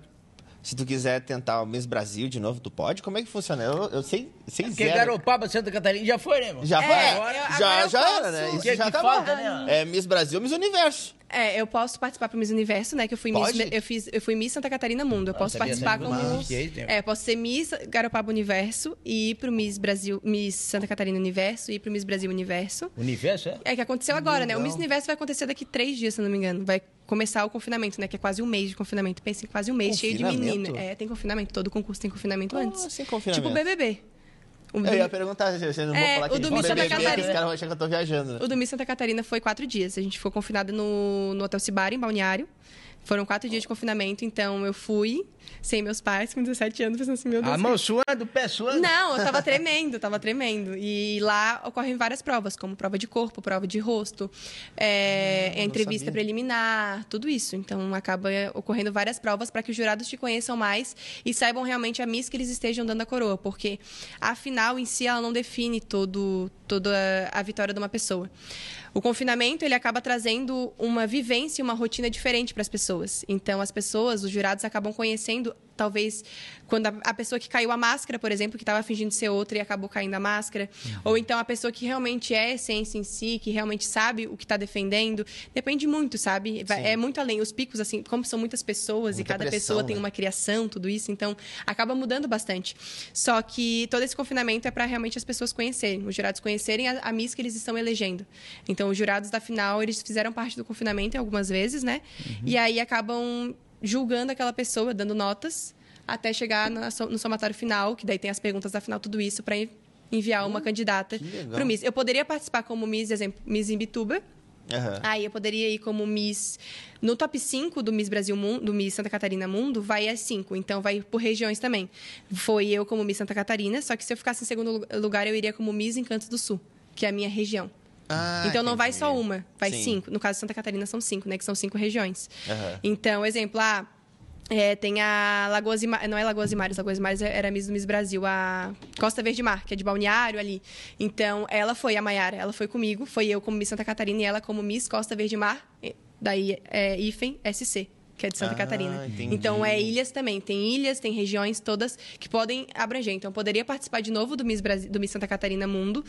Se tu quiser tentar o Miss Brasil de novo, tu pode? Como é que funciona? Eu, eu sei, sei Porque zero. Garopaba, Santa Catarina, já foi, né, irmão? Já É, foi? eu- já agora já posso- era, né? O Isso que já que tá falta, bom. né? É Miss Brasil, Miss Universo. É, eu posso participar pro Miss Universo, né? Que eu fui Pode? Miss, eu fiz, eu fui Miss Santa Catarina Mundo. Eu posso sabia participar como aí, tem. É, eu posso ser Miss Garopaba Universo e ir pro Miss Brasil, Miss Santa Catarina Universo e ir pro Miss Brasil Universo. Universo, é? É que aconteceu agora, né? O legal. Miss Universo vai acontecer daqui três dias, se eu não me engano. Vai começar o confinamento, né? Que é quase um mês de confinamento. Pensa em quase um mês cheio de menina. É, tem confinamento. Todo concurso tem confinamento antes. assim, confinamento? Tipo BBB. O Eu do- ia perguntar, vocês não vão É, falar que o a gente do vai Miss Santa Catarina. Os caras vão achar que eu tô viajando. né? O do Miss Santa Catarina foi quatro dias. A gente ficou confinada no, no Hotel Cibara, em Balneário. Foram quatro dias de confinamento, então eu fui sem meus pais, com 17 anos, pensando assim, meu Deus. A mão suando, o pé suando. Não, eu tava tremendo, tava tremendo. E lá ocorrem várias provas, como prova de corpo, prova de rosto, é, não entrevista sabia. preliminar, tudo isso. Então acaba ocorrendo várias provas para que os jurados te conheçam mais e saibam realmente a miss que eles estejam dando a coroa, porque a final em si ela não define todo, toda a vitória de uma pessoa. O confinamento ele acaba trazendo uma vivência, e uma rotina diferente para as pessoas. Então as pessoas, os jurados acabam conhecendo talvez quando a, a pessoa que caiu a máscara, por exemplo, que estava fingindo ser outra e acabou caindo a máscara, ou então a pessoa que realmente é a essência em si, que realmente sabe o que está defendendo, depende muito, sabe? Sim. É muito além. Os picos, assim, como são muitas pessoas e Muita cada pressão, pessoa tem né? uma criação, tudo isso, então acaba mudando bastante. Só que todo esse confinamento é para realmente as pessoas conhecerem, os jurados conhecerem a, a Miss que eles estão elegendo. Então, os jurados da final, eles fizeram parte do confinamento algumas vezes, né? Uhum. E aí acabam julgando aquela pessoa, dando notas, até chegar no somatório final, que daí tem as perguntas da final, tudo isso, para enviar uma candidata Hum, legal. para o Miss. Eu poderia participar como Miss, exemplo, Miss Imbituba, Aham. Aí eu poderia ir como Miss. No top 5 do Miss Brasil Mundo, do Miss Santa Catarina Mundo, vai as 5. Então vai por regiões também. Foi eu como Miss Santa Catarina, só que se eu ficasse em segundo lu- lugar, eu iria como Miss Encantos do Sul, que é a minha região. Ah, então não vai só uma, vai Sim. cinco. No caso de Santa Catarina são cinco, né? Que são cinco regiões. Aham. Então, exemplo, ah, é, tem a Lagoas e Mares, não é Lagoas e Mares, Lagoas e Mares era a Miss do Miss Brasil, a Costa Verde Mar, que é de Balneário ali. Então, ela foi a Maiara, ela foi comigo, foi eu como Miss Santa Catarina e ela como Miss Costa Verde Mar, daí é, IFEM SC. que é de Santa Ah, Catarina. entendi. Então é ilhas também. Tem ilhas, tem regiões todas que podem abranger. Então eu poderia participar de novo do Miss, Brasi- do Miss Santa Catarina Mundo,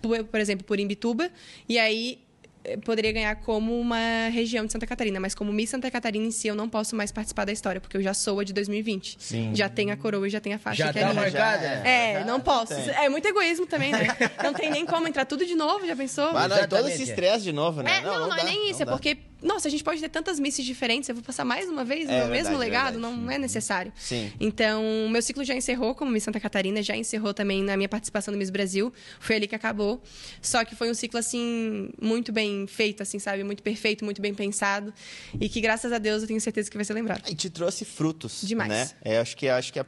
por, por exemplo, por Imbituba, e aí eh, poderia ganhar como uma região de Santa Catarina, mas como Miss Santa Catarina em si eu não posso mais participar da história, porque eu já sou a de 2020. Sim. Já tenho a coroa e já tenho a faixa Já que tá é minha. marcada? É, Já- não posso. tem. É muito egoísmo também, né? Não tem nem como entrar tudo de novo, já pensou? Mas não, é todo esse é. estresse de novo, né? É, não, não, é dá, nem isso. não É dá. porque, nossa, a gente pode ter tantas misses diferentes. Eu vou passar mais uma vez no É mesmo verdade, legado. verdade. Não é necessário. Sim. Então, meu ciclo já encerrou como Miss Santa Catarina. Já encerrou também na minha participação no Miss Brasil. Foi ali que acabou. Só que foi um ciclo, assim, muito bem feito, assim, sabe? Muito perfeito, muito bem pensado. E que, graças a Deus, eu tenho certeza que vai ser lembrado. E te trouxe frutos. Demais. Né? É, acho que acho que a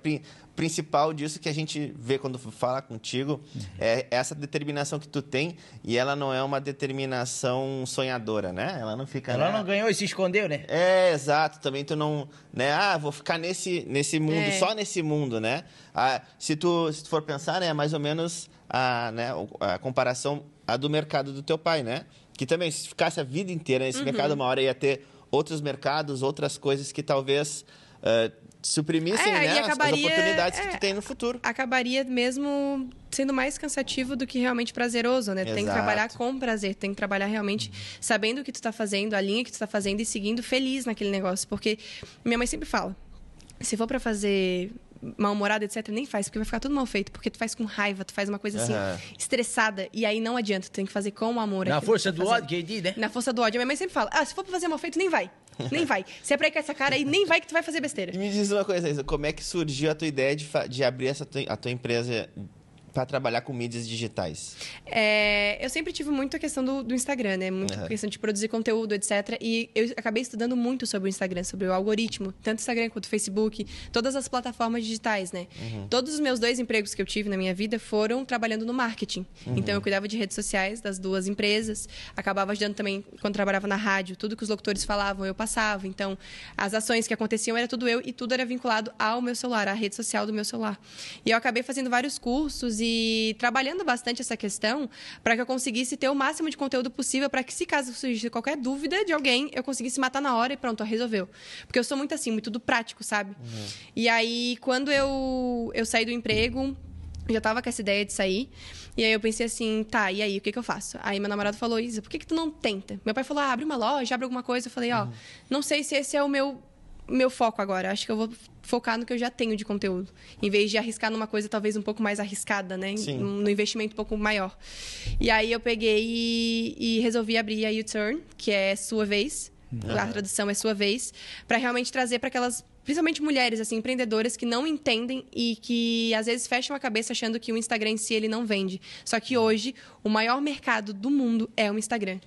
principal disso que a gente vê quando fala contigo é essa determinação que tu tem e ela não é uma determinação sonhadora, né? Ela não fica. Ela né? não ganhou e se escondeu, né? É, exato. Também tu não, né? Ah, vou ficar nesse, nesse mundo, É. só nesse mundo, né? Ah, se, tu, se tu for pensar, né, é mais ou menos a, né, a comparação a do mercado do teu pai, né? Que também, se ficasse a vida inteira Uhum. nesse mercado, uma hora ia ter outros mercados, outras coisas que talvez ah, suprimissem É, né, e as- as oportunidades que é. tu tem no futuro. acabaria mesmo sendo mais cansativo do que realmente prazeroso, né? Tu tem que Exato. trabalhar com prazer, tem que trabalhar realmente sabendo o que tu tá fazendo, a linha que tu tá fazendo e seguindo feliz naquele negócio. Porque minha mãe sempre fala, se for pra fazer mal-humorado, etc, nem faz, porque vai ficar tudo mal feito, porque tu faz com raiva, tu faz uma coisa assim, Aham. estressada, e aí não adianta, tu tem que fazer com amor. Na aquilo força do tá ódio, quem diz, né? Na força do ódio. Minha mãe sempre fala, ah, se for pra fazer mal feito, nem vai. Nem vai. Se é pra ir com essa cara aí, nem vai que tu vai fazer besteira. E me diz uma coisa, Isa, como é que surgiu a tua ideia de, de abrir essa tua, a tua empresa para trabalhar com mídias digitais? É, eu sempre tive muito a questão do, do Instagram, né? Muito Aham. questão de produzir conteúdo, etc. E eu acabei estudando muito sobre o Instagram, sobre o algoritmo, tanto Instagram quanto Facebook, todas as plataformas digitais, né? Todos os meus dois empregos que eu tive na minha vida foram trabalhando no marketing. Então eu cuidava de redes sociais das duas empresas, acabava ajudando também quando trabalhava na rádio, tudo que os locutores falavam eu passava. Então as ações que aconteciam era tudo eu e tudo era vinculado ao meu celular, à rede social do meu celular. E eu acabei fazendo vários cursos e trabalhando bastante essa questão para que eu conseguisse ter o máximo de conteúdo possível para que, se caso surgisse qualquer dúvida de alguém, eu conseguisse matar na hora e pronto, resolveu. Porque eu sou muito assim, muito do prático, sabe? E aí, quando eu, eu saí do emprego, eu já tava com essa ideia de sair. E aí eu pensei assim, tá, e aí, o que, que eu faço? Aí meu namorado falou, Isa, por que, que tu não tenta? Meu pai falou, ah, abre uma loja, abre alguma coisa. Eu falei, ó, não sei se esse é o meu, meu foco agora. Acho que eu vou focar no que eu já tenho de conteúdo. Em vez de arriscar numa coisa talvez um pouco mais arriscada, né? Sim. No investimento um pouco maior. E aí eu peguei e, e resolvi abrir a U-Turn, que é sua vez. A tradução é sua vez, para realmente trazer para aquelas principalmente mulheres assim empreendedoras que não entendem e que às vezes fecham a cabeça achando que o Instagram em si ele não vende. Só que hoje o maior mercado do mundo é o Instagram.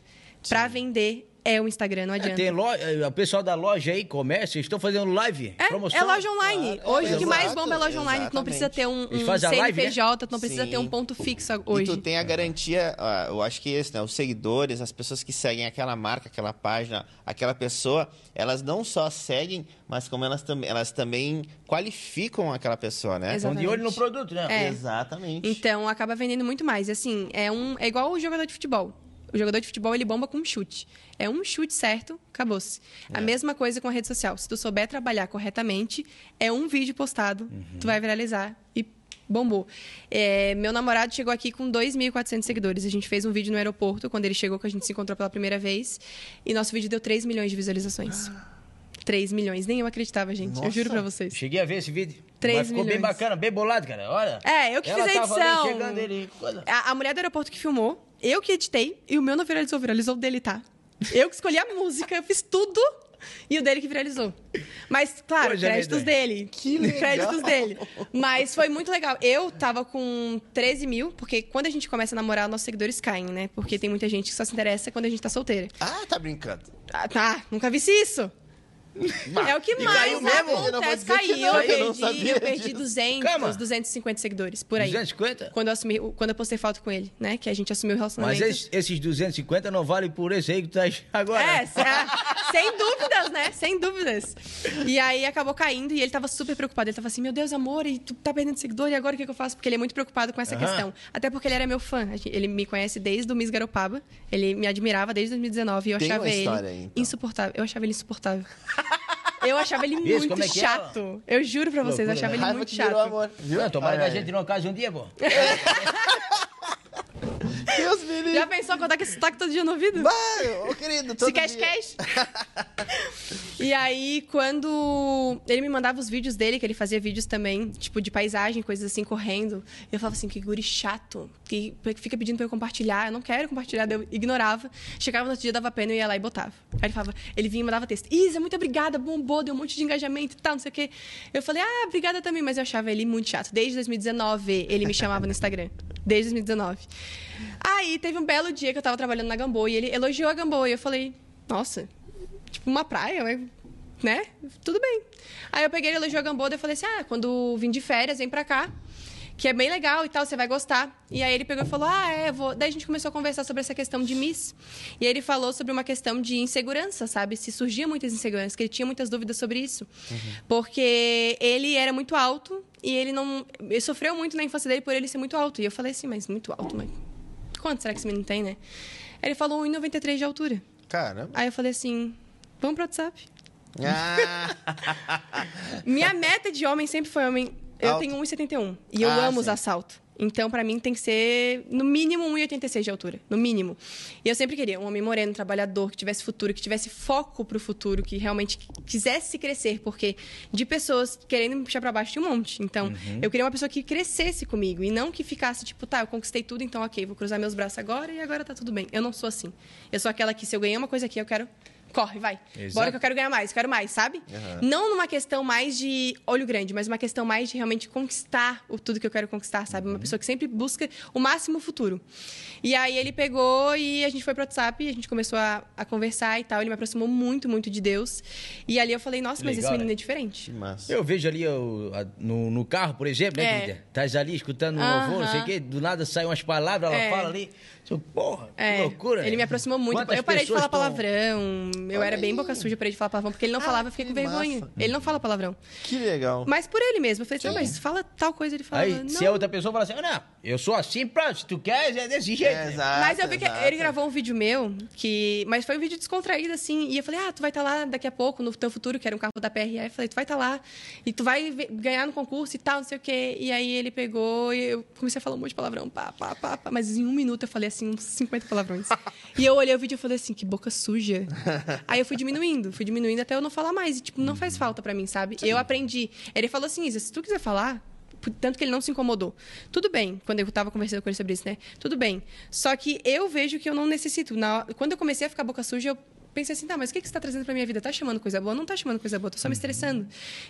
Para vender é o Instagram, não É, adianta. tem loja, o pessoal da loja aí, comércio, eles estão fazendo live, É, promoção. é loja online. Claro, hoje é, o que mais bomba é loja online. Tu não precisa ter um, um a live, né? CNPJ, tu não precisa Sim. ter um ponto fixo E hoje. tu tem a garantia, ah, eu acho que esse, né? Os seguidores, as pessoas que seguem aquela marca, aquela página, aquela pessoa, elas não só seguem, mas como elas, tam elas também qualificam aquela pessoa, né? Estão de olho no produto, né? É. Exatamente. Então acaba vendendo muito mais. E assim, é, um, é igual o jogador de futebol. O jogador de futebol ele bomba com um chute. É um chute certo, acabou-se. A mesma coisa com a rede social. Se tu souber trabalhar corretamente, é um vídeo postado, tu vai viralizar e bombou. É, meu namorado chegou aqui com 2.400 seguidores. A gente fez um vídeo no aeroporto, quando ele chegou, que a gente se encontrou pela primeira vez. E nosso vídeo deu 3 milhões de visualizações. 3 milhões. Nem eu acreditava, gente. Eu juro Nossa. pra vocês. Cheguei a ver esse vídeo. Três Mas ficou bem milhões. bacana, bem bolado, cara. Olha. É, eu que fiz a edição. chegando, ele... A, a mulher do aeroporto que filmou, eu que editei, e o meu não viralizou, viralizou o dele, tá? Eu que escolhi a música, eu fiz tudo, e o dele que viralizou. Mas, claro, Coisa créditos medonha. dele. Que legal. Créditos dele. Mas foi muito legal. Eu tava com 13 mil, porque quando a gente começa a namorar, nossos seguidores caem, né? Porque tem muita gente que só se interessa quando a gente tá solteira. Ah, tá brincando. Ah, tá, nunca vi isso. É o que E mais caiu mesmo? Eu acontece. que Caiu, não, eu eu não perdi, sabia eu perdi disso. 200, Calma. 250 seguidores, por aí. 250? Quando eu, assumi, quando eu postei foto com ele, né? Que a gente assumiu o Mas relacionamento. esses, esses 250 não valem por esse aí que tu tá agora. É, é, sem dúvidas, né? Sem dúvidas. E aí acabou caindo e ele tava super preocupado. Ele tava assim, meu Deus, amor, e tu tá perdendo seguidor, e agora o que, que eu faço? Porque ele é muito preocupado com essa Aham. questão. Até porque ele era meu fã. Ele me conhece desde o Miss Garopaba. Ele me admirava desde 2019 e eu Tem achava uma ele aí, então. insuportável. Eu achava ele insuportável. Eu achava ele Isso, muito como é que é? chato. Eu juro pra vocês, eu Loucura, achava né? ele Raiva muito que chato. virou amor. Viu? Não, tomara Ai, que a ai. gente não case um dia, pô. Deus me livre. Já pensou contar com esse sotaque todo dia no ouvido? Vai, ô querido, todo Se cash, dia. cash. e aí, quando ele me mandava os vídeos dele, que ele fazia vídeos também, tipo, de paisagem, coisas assim, correndo, eu falava assim, que guri chato, que fica pedindo pra eu compartilhar, eu não quero compartilhar, eu ignorava. Chegava no outro dia, dava pena, eu ia lá e botava. Aí ele falava, ele vinha e mandava texto, Isa, muito obrigada, bombou, deu um monte de engajamento e tal, não sei o quê. Eu falei, ah, obrigada também, mas eu achava ele muito chato. Desde 2019, ele me chamava no Instagram. Desde 2019. Aí teve um belo dia que eu tava trabalhando na Gamboa e ele elogiou a Gamboa. E eu falei, nossa, tipo uma praia, mas, né? Tudo bem. Aí eu peguei ele elogiou a Gamboa e falei assim: ah, quando vim de férias, vem pra cá. Que é bem legal e tal, você vai gostar. E aí ele pegou e falou: Ah, é, vou. Daí a gente começou a conversar sobre essa questão de Miss. E aí ele falou sobre uma questão de insegurança, sabe? Se surgia muitas inseguranças, que ele tinha muitas dúvidas sobre isso. Porque ele era muito alto e ele não. Ele sofreu muito na infância dele por ele ser muito alto. E eu falei assim, mas muito alto, mas. Quanto será que esse menino tem, né? Aí ele falou 1,93 de altura. Caramba. Aí eu falei assim: vamos pro WhatsApp. Ah, Minha meta de homem sempre foi homem. Eu Alto. tenho 1,71 e eu Ah, amo sim. usar salto. Então, pra mim, tem que ser no mínimo 1,86 de altura. No mínimo. E eu sempre queria um homem moreno, trabalhador, que tivesse futuro, que tivesse foco pro futuro, que realmente quisesse crescer. Porque de pessoas querendo me puxar pra baixo tinha um monte. Então, Uhum. eu queria uma pessoa que crescesse comigo e não que ficasse tipo, tá, eu conquistei tudo, então ok, vou cruzar meus braços agora e agora tá tudo bem. Eu não sou assim. Eu sou aquela que se eu ganhei uma coisa aqui, eu quero. Corre, vai. Exato. Bora que eu quero ganhar mais, quero mais, sabe? Não numa questão mais de olho grande, mas uma questão mais de realmente conquistar o tudo que eu quero conquistar, sabe? Uma pessoa que sempre busca o máximo futuro. E aí ele pegou e a gente foi pro WhatsApp, e a gente começou a, a conversar e tal. Ele me aproximou muito, muito de Deus. E ali eu falei, nossa, mas Legal, esse menino né? é diferente. que massa. Eu vejo ali o- a- no, no carro, por exemplo, né, É. querida? Tás ali escutando um louvor, não sei o quê, do nada saem umas palavras, ela É. fala ali. Eu, Porra, É, que loucura. Ele me aproximou muito. Quantas eu parei de falar tão- palavrão. Eu Olha era bem aí. boca suja, parei de falar palavrão, porque ele não Ah, falava, eu fiquei com vergonha. massa. Ele não fala palavrão. Que legal. Mas por ele mesmo. Eu falei, assim, não, mas fala tal coisa. Ele falava, Aí, não. se a outra pessoa fala assim, ah, não, eu sou assim, pronto, se tu quer, é desse jeito. É, exato, Mas eu vi que exato. ele gravou um vídeo meu, que. Mas foi um vídeo descontraído, assim. E eu falei, ah, tu vai estar lá daqui a pouco, no teu futuro, que era um carro da PRE. Eu falei, tu vai estar lá. E tu vai ganhar no concurso e tal, não sei o quê. E aí ele pegou e eu comecei a falar um monte de palavrão. Pá, pá, pá, pá. Mas em um minuto eu falei assim, uns 50 palavrões. e eu olhei o vídeo e falei assim, que boca suja. aí eu fui diminuindo, fui diminuindo até eu não falar mais. E, tipo, não faz falta pra mim, sabe? Eu aprendi. Ele falou assim, Isa, se tu quiser falar, tanto que ele não se incomodou. Tudo bem, quando eu tava conversando com ele sobre isso, né? Tudo bem. Só que eu vejo que eu não necessito. Na- quando eu comecei a ficar boca suja, eu pensei assim, tá, mas o que, que você tá trazendo pra minha vida? Tá chamando coisa boa? Não tá chamando coisa boa, tô só me estressando.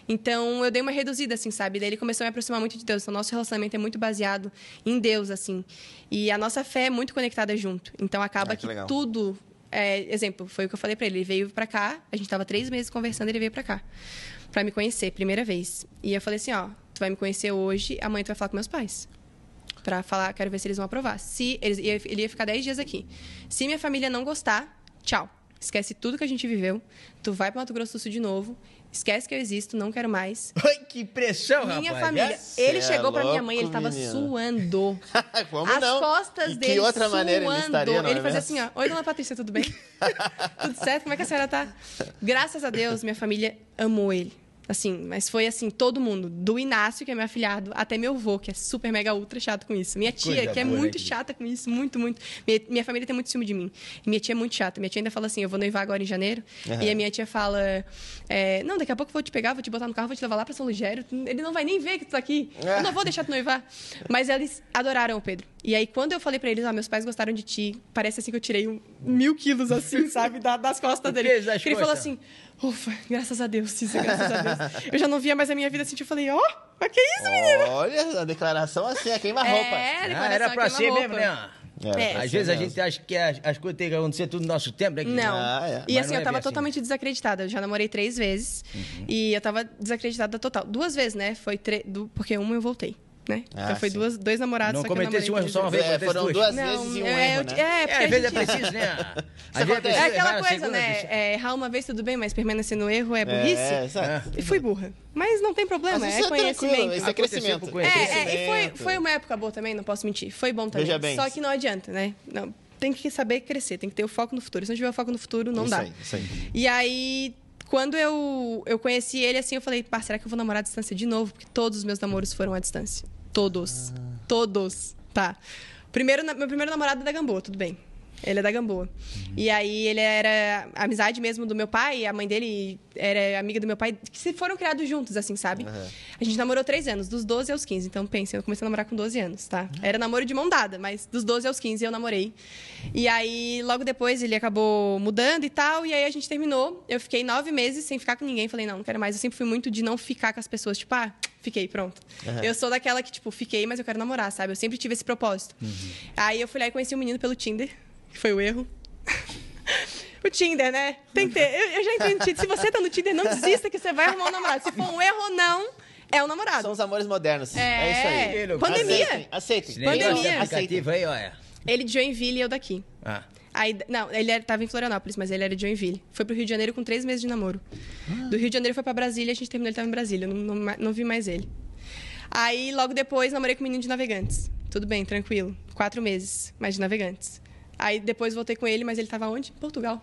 Então, eu dei uma reduzida, assim, sabe? Daí ele começou a me aproximar muito de Deus. Então, nosso relacionamento é muito baseado em Deus, assim. E a nossa fé é muito conectada junto. Então, acaba Ah, que que, tudo... é, exemplo, foi o que eu falei pra ele. Ele veio pra cá, a gente tava três meses conversando, ele veio pra cá. Pra me conhecer, primeira vez. E eu falei assim, ó, tu vai me conhecer hoje, amanhã tu vai falar com meus pais. Pra falar, quero ver se eles vão aprovar. Se eles, ele ia ficar 10 dias aqui. Se minha família não gostar, tchau. Esquece tudo que a gente viveu. Tu vai pro Mato Grosso do Sul de novo. Esquece que eu existo, não quero mais. Ai, que pressão, Minha rapaz. família. né? Ele é chegou pra minha mãe, ele tava menino. suando. Como As não? costas E dele Que outra maneira ele suando. estaria, não Ele é fazia mesmo? assim, ó. Oi, dona Patrícia, tudo bem? tudo certo? Como é que a senhora tá? Graças a Deus, minha família amou ele. Assim, mas foi assim, todo mundo. Do Inácio, que é meu afilhado, até meu avô, que é super mega ultra chato com isso. Minha tia, Coisa que é boa, né, muito querida? chata com isso, muito, muito. Minha, minha família tem muito ciúme de mim. E minha tia é muito chata. Minha tia ainda fala assim: eu vou noivar agora em janeiro. Aham. E a minha tia fala: é, não, daqui a pouco eu vou te pegar, vou te botar no carro, vou te levar lá pra São Lugério. Ele não vai nem ver que tu tá aqui. Eu não vou deixar tu noivar. Mas eles adoraram o Pedro. E aí, quando eu falei pra eles, ah, meus pais gostaram de ti, parece assim que eu tirei um, mil quilos, assim, sabe, da- das costas dele. ele falou assim: ufa, graças a Deus, Cissa, graças a Deus. Eu já não via mais a minha vida assim, eu falei: ó, mas que isso, menino? Olha, a declaração assim, a queima-roupa. É, Ah, declaração era pra a ser mesmo, né? É, É. pra Às vezes a gente acha que as, as coisas têm que acontecer tudo no nosso tempo, né? Não. Ah, é. E assim, não eu é tava bem assim. totalmente desacreditada. Eu já namorei três vezes. Uhum. E eu tava desacreditada total. Duas vezes, né? Foi tre... du- Porque uma eu voltei, né? Ah, então foi sim. duas, dois namorados, Não só cometesse uma só uma vez, É, foram duas. duas vezes e um é, erro, né? É, É, porque às vezes a é gente- preciso, né? Às vezes acontece. é preciso É aquela coisa, segunda né? É, errar uma vez tudo bem, mas permanecer no erro é burrice. É, exato. E fui burra. Mas não tem problema, Mas é é conhecimento. isso é crescimento. É, conhecimento. é, e foi, foi uma época boa também, não posso mentir. Foi bom também. Veja bem. Só que não adianta, né? Não, tem que saber crescer, tem que ter o foco no futuro. Se não tiver o foco no futuro, não isso dá. Aí, isso aí. E aí, quando eu, eu conheci ele, assim, eu falei, pá, será que eu vou namorar à distância de novo? Porque todos os meus namoros foram à distância. Todos. Todos. Tá. Primeiro, meu primeiro namorado é da Gamboa, tudo bem. Ele é da Gamboa. E aí ele era amizade mesmo do meu pai, a mãe dele era amiga do meu pai, que se foram criados juntos, assim, sabe? A gente namorou três anos, dos 12 aos 15. Então, pensa, eu comecei a namorar com 12 anos, tá? Era namoro de mão dada, mas dos 12 aos 15 eu namorei. E aí, logo depois, ele acabou mudando e tal, e aí a gente terminou. Eu fiquei nove meses sem ficar com ninguém. Falei, não, não quero mais. Eu sempre fui muito de não ficar com as pessoas, tipo, ah, fiquei, pronto. Eu sou daquela que, tipo, fiquei, mas eu quero namorar, sabe? Eu sempre tive esse propósito. Aí eu fui lá e conheci um menino pelo Tinder, que foi o erro. O Tinder, né? Tem que ter. Eu, eu já entendi. Se você tá no Tinder, não desista que você vai arrumar um namorado. Se for um erro ou não, é um namorado. São os amores modernos. É. É, isso aí. Pandemia. Aceitem. aceitem. Pandemia. aplicativo aí, olha. Ele de Joinville e eu daqui. Ah. Aí, não, ele era, tava em Florianópolis, mas ele era de Joinville. Foi pro Rio de Janeiro com três meses de namoro. Do Rio de Janeiro foi pra Brasília, a gente terminou, ele tava em Brasília. eu Não, não, não vi mais ele. Aí, logo depois, namorei com um menino de Navegantes. Tudo bem, tranquilo. Quatro meses, mas de Navegantes. Aí, depois, voltei com ele, mas ele tava onde? Portugal.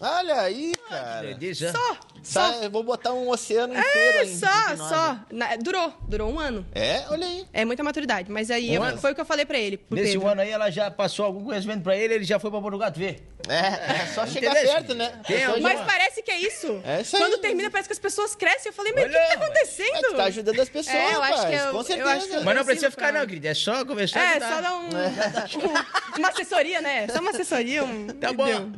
Olha aí, cara. Só, só. Tá, eu vou botar um oceano inteiro É, aí. só, só. Na- durou, durou um ano. É, olha aí. É muita maturidade. Mas aí, Um eu- ano? foi o que eu falei pra ele. pro Nesse Pedro. ano aí ela já passou algum conhecimento pra ele, ele já foi pra Portugal te ver. É, é só chegar Entendeu? perto, né? Tem Mas já- parece que é isso. É isso aí. Quando termina, parece que as pessoas crescem. Eu falei, mas o que, Olha, que tá mas- acontecendo? Mas tu tá ajudando as pessoas, É, eu acho rapaz. que eu- com eu certeza. acho que eu- Mas não precisa ficar pra- não, querido. É só conversar. É, só dar um, um- uma assessoria, né? Só uma assessoria. Um, Tá bom. entendeu?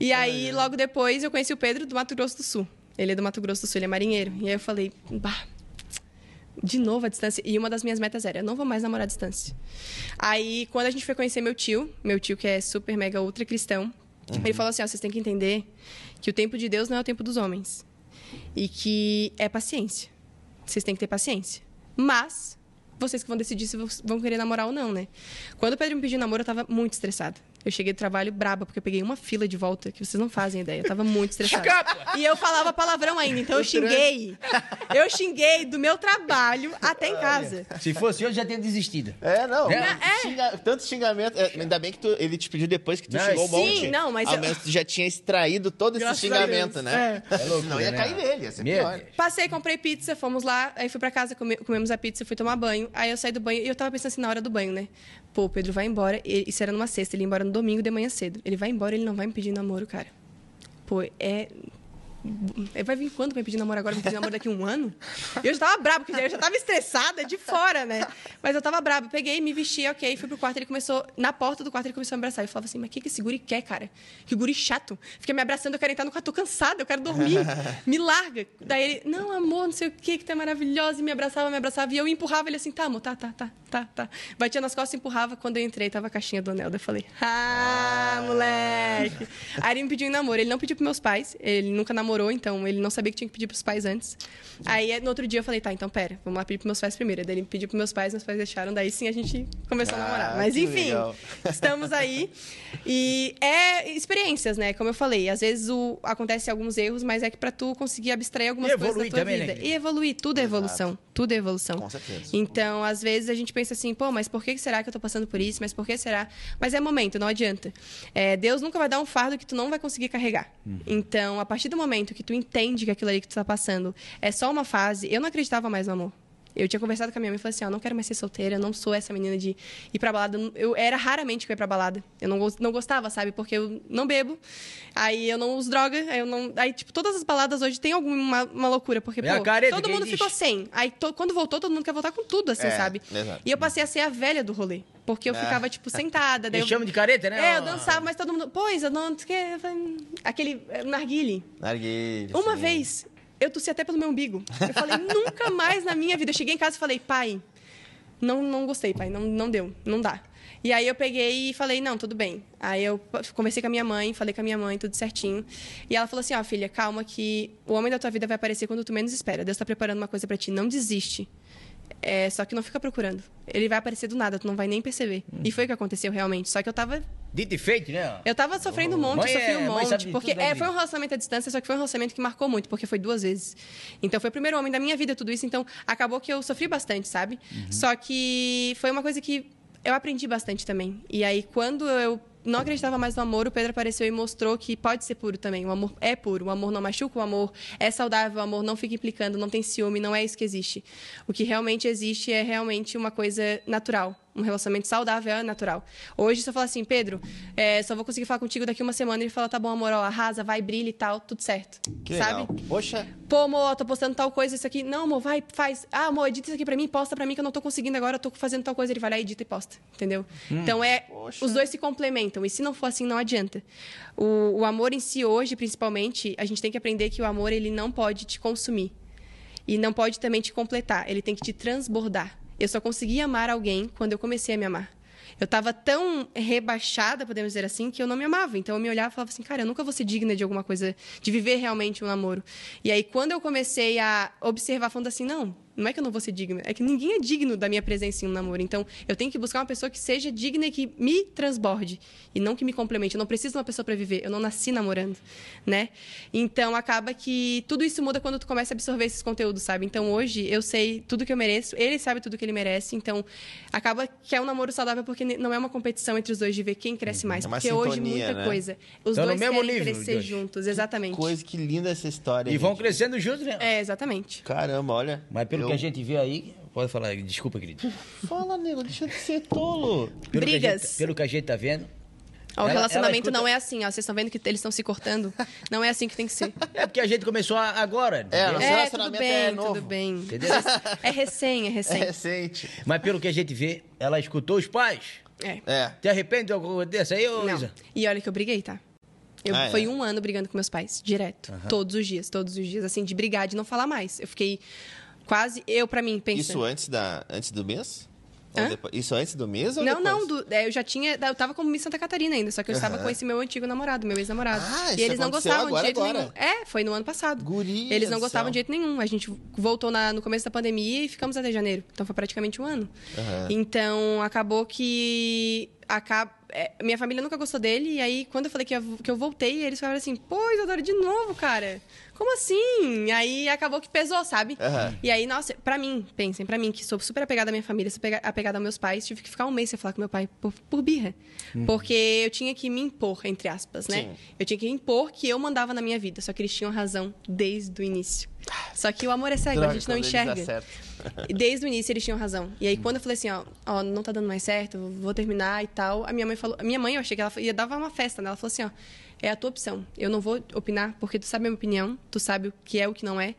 E aí, logo depois, eu conheci o Pedro do Mato Grosso do Sul. Ele é do Mato Grosso do Sul, ele é marinheiro. E aí eu falei, bah, de novo a distância. E uma das minhas metas era, eu não vou mais namorar à distância. Aí, quando a gente foi conhecer meu tio, meu tio que é super, mega, ultra cristão, ele falou assim, ó, vocês têm que entender que o tempo de Deus não é o tempo dos homens. E que é paciência. Vocês têm que ter paciência. Mas, vocês que vão decidir se vão querer namorar ou não, né? Quando o Pedro me pediu namoro, eu tava muito estressada. Eu cheguei do trabalho braba, porque eu peguei uma fila de volta que vocês não fazem ideia. Eu tava muito estressada. E eu falava palavrão ainda, então eu xinguei. Eu xinguei do meu trabalho até em casa. Se fosse eu, já tinha desistido. É, não. É. Xinga- tanto xingamento. é, ainda bem que tu- ele te pediu depois que tu Não, xingou um sim, monte. não, mas Ao eu- menos tu já tinha extraído todo esse Graças a xingamento, né? É loucura, Senão ia né? cair nele, ia ser Meu pior. Deus. Passei, comprei pizza, fomos lá, aí fui pra casa, come- comemos a pizza, fui tomar banho. Aí eu saí do banho e eu tava pensando assim na hora do banho, né? Pô, o Pedro vai embora, isso era numa sexta, ele ia embora no domingo de manhã cedo. Ele vai embora, ele não vai me pedir namoro, cara. Pô, é. Ele vai vir quando me pedir namoro agora? Me pedir namoro daqui a um ano? Eu já tava brava, porque eu já tava estressada de fora, né? Mas eu tava brava. Peguei, me vesti, ok, fui pro quarto. Ele começou, na porta do quarto, ele começou a me abraçar. Eu falava assim, mas o que, que esse guri quer, cara? Que guri chato. Fica me abraçando, eu quero entrar no quarto, tô cansada, eu quero dormir. Me larga. Daí ele, não, amor, não sei o que, que tu é maravilhosa. E me abraçava, me abraçava. E eu empurrava ele assim, tá, amor, tá, tá, tá, tá, tá. Batia nas costas empurrava. Quando eu entrei, tava a caixinha do anel. Daí eu falei, ah, moleque. Aí ele me pediu em namoro. Ele não pediu pros meus pais. Ele nunca namorou, então ele não sabia que tinha que pedir pros pais antes. Aí no outro dia eu falei, tá, então pera, vamos lá pedir pros meus pais primeiro. Daí ele pediu pros meus pais, meus pais deixaram. Daí sim a gente começou a Ah, namorar. Mas enfim, legal. estamos aí. E é experiências, né? Como eu falei, às vezes o, acontece alguns erros, mas é que pra tu conseguir abstrair algumas coisas da tua também, né, vida. querida? e evoluir, tudo é Exato. evolução. Tudo é evolução. Com certeza. Então, às vezes a gente pensa assim, pô, mas por que será que eu tô passando por isso? Mas por que será? Mas é momento, não adianta. É, Deus nunca vai dar um fardo que tu não vai conseguir carregar. Então, a partir do momento que tu entende que aquilo ali que tu tá passando é só uma fase, eu não acreditava mais no amor. Eu tinha conversado com a minha mãe e falei assim, ó, não quero mais ser solteira, eu não sou essa menina de ir pra balada. Eu era raramente que eu ia pra balada. Eu não, não gostava, sabe? Porque eu não bebo, aí eu não uso droga, aí eu não... Aí, tipo, todas as baladas hoje tem alguma uma loucura, porque, É pô, careta todo mundo diz. ficou sem. Aí, to- quando voltou, todo mundo quer voltar com tudo, assim, É, sabe? exato. E eu passei a ser a velha do rolê. Porque eu Ah. ficava, tipo, sentada. Daí eu... chamam de careta, né? É, eu dançava, mas todo mundo... Pois, eu não... Aquele eh, narguile. Narguilha, Uma sim. vez, eu tossi até pelo meu umbigo. Eu falei, nunca mais na minha vida. Eu cheguei em casa e falei, pai, não, não gostei, pai, não, não deu, não dá. E aí eu peguei e falei, não, tudo bem. Aí eu conversei com a minha mãe, falei com a minha mãe, tudo certinho. E ela falou assim, ó, filha, calma que o homem da tua vida vai aparecer quando tu menos espera. Deus tá preparando uma coisa pra ti, não desiste. É, só que não fica procurando. Ele vai aparecer do nada, tu não vai nem perceber. E foi o que aconteceu realmente. Só que eu tava Dito e feito, né? eu tava sofrendo um monte, Mãe sofri é- um mãe sabe monte. Porque é, foi um relacionamento à distância, só que foi um relacionamento que marcou muito, porque foi duas vezes. Então foi o primeiro homem da minha vida, tudo isso. Então acabou que eu sofri bastante, sabe? Uhum. Só que foi uma coisa que eu aprendi bastante também. E aí, quando eu não acreditava mais no amor, o Pedro apareceu e mostrou que pode ser puro também. O amor é puro, o amor não machuca, o amor é saudável, o amor não fica implicando, não tem ciúme, não é isso que existe. O que realmente existe é realmente uma coisa natural. Um relacionamento saudável é natural. Hoje, se eu falar assim, Pedro, é, só vou conseguir falar contigo daqui uma semana, ele fala, tá bom, amor, ó, arrasa, vai, brilha e tal, tudo certo. Que sabe? legal. Poxa, Pô, amor, ó, tô postando tal coisa, isso aqui. Não, amor, vai, faz. Ah, amor, edita isso aqui pra mim, posta pra mim que eu não tô conseguindo agora, eu tô fazendo tal coisa. Ele vai lá, edita e posta, entendeu? Então é. Poxa. Os dois se complementam. E se não for assim, não adianta. O, o amor em si, hoje, principalmente, a gente tem que aprender que o amor, ele não pode te consumir. E não pode também te completar. Ele tem que te transbordar. Eu só consegui amar alguém quando eu comecei a me amar. Eu estava tão rebaixada, podemos dizer assim, que eu não me amava. Então eu me olhava e falava assim, cara, eu nunca vou ser digna de alguma coisa, de viver realmente um namoro. E aí quando eu comecei a observar, falando assim, não, não é que eu não vou ser digna, é que ninguém é digno da minha presença em um namoro. Então eu tenho que buscar uma pessoa que seja digna e que me transborde e não que me complemente. Eu não preciso de uma pessoa para viver, eu não nasci namorando, né? Então acaba que tudo isso muda quando tu começa a absorver esses conteúdos, sabe? Então hoje eu sei tudo que eu mereço, ele sabe tudo que ele merece, então acaba que é um namoro saudável porque não é uma competição entre os dois de ver quem cresce mais, É uma porque hoje sintonia, muita né? coisa. Os Tão no dois mesmo querem nível, crescer juntos, exatamente. coisa que linda essa história. E vão gente. crescendo juntos, né? É, exatamente. Caramba, olha. Mas pelo que a gente vê aí, pode falar, desculpa, querido. Fala, nego, deixa de ser tolo. Pelo Que Brigas. gente, pelo que a gente tá vendo. O Ela- relacionamento ela escuta- não é assim, ó. Vocês estão vendo que eles estão se cortando? Não é assim que tem que ser. É porque a gente começou agora. entendeu? Nosso É, tudo relacionamento bem, é novo. tudo bem. Entendeu? É recém, é É recém. recente. Mas pelo que a gente vê, ela escutou os pais. É. É. Te arrepende de alguma coisa dessa aí, ô Não. Isa? E olha que eu briguei, tá? Eu, Ah, é? Um ano brigando com meus pais, direto. Todos os dias, todos os dias. Assim, de brigar, de não falar mais. Eu fiquei quase, eu pra mim, pensando. Isso antes, da, antes do mês? Depois? Isso antes do mês ou Não, depois? não, do- é, eu já tinha. Eu tava como Miss Santa Catarina ainda, só que eu estava Aham. com esse meu antigo namorado, meu ex-namorado. Ah, e eles não gostavam agora, de jeito agora. nenhum. É, foi no ano passado. Guria Eles não gostavam céu. de jeito nenhum. A gente voltou na- no começo da pandemia e ficamos até janeiro. Então foi praticamente um ano. Aham. Então acabou que. Acaba, é, minha família nunca gostou dele, e aí quando eu falei que eu, que eu voltei, eles falaram assim: pô, Isadora, de novo, cara. Como assim? Aí acabou que pesou, sabe? Aham. E aí, nossa, pra mim, pensem, pra mim, que sou super apegada à minha família, super apega- apegada aos meus pais, tive que ficar um mês sem falar com meu pai por, por birra. Porque eu tinha que me impor, entre aspas, né? Sim. Eu tinha que impor que eu mandava na minha vida, só que eles tinham razão desde o início. Só que o amor é cego, a Droga, gente não enxerga. Desde o início eles tinham razão. E aí quando eu falei assim, ó, ó, não tá dando mais certo, vou terminar e tal, a minha mãe falou, a minha mãe eu achei que ela ia dar uma festa, né? Ela falou assim, ó, é a tua opção. Eu não vou opinar porque tu sabe a minha opinião, tu sabe o que é o que não é.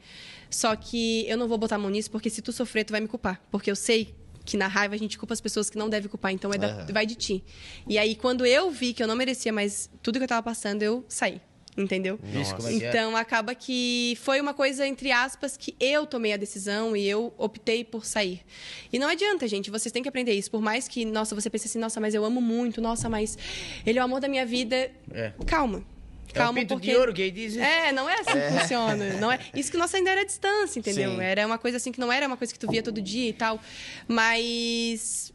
Só que eu não vou botar a mão nisso porque se tu sofrer tu vai me culpar, porque eu sei que na raiva a gente culpa as pessoas que não devem culpar, então é da- vai de ti. E aí quando eu vi que eu não merecia mais tudo que eu tava passando, eu saí. Entendeu? Isso, como é é? Então acaba que foi uma coisa, entre aspas, que eu tomei a decisão e eu optei por sair. E não adianta, gente, vocês têm que aprender isso. Por mais que, nossa, você pense assim, nossa, mas eu amo muito, nossa, mas ele é o amor da minha vida. É. Calma. É o Calma, pinto porque... de ouro que ele diz. É, não é assim que funciona. Não é... Isso que nossa ainda era a distância, entendeu? Sim. Era uma coisa assim que não era uma coisa que tu via todo dia e tal. Mas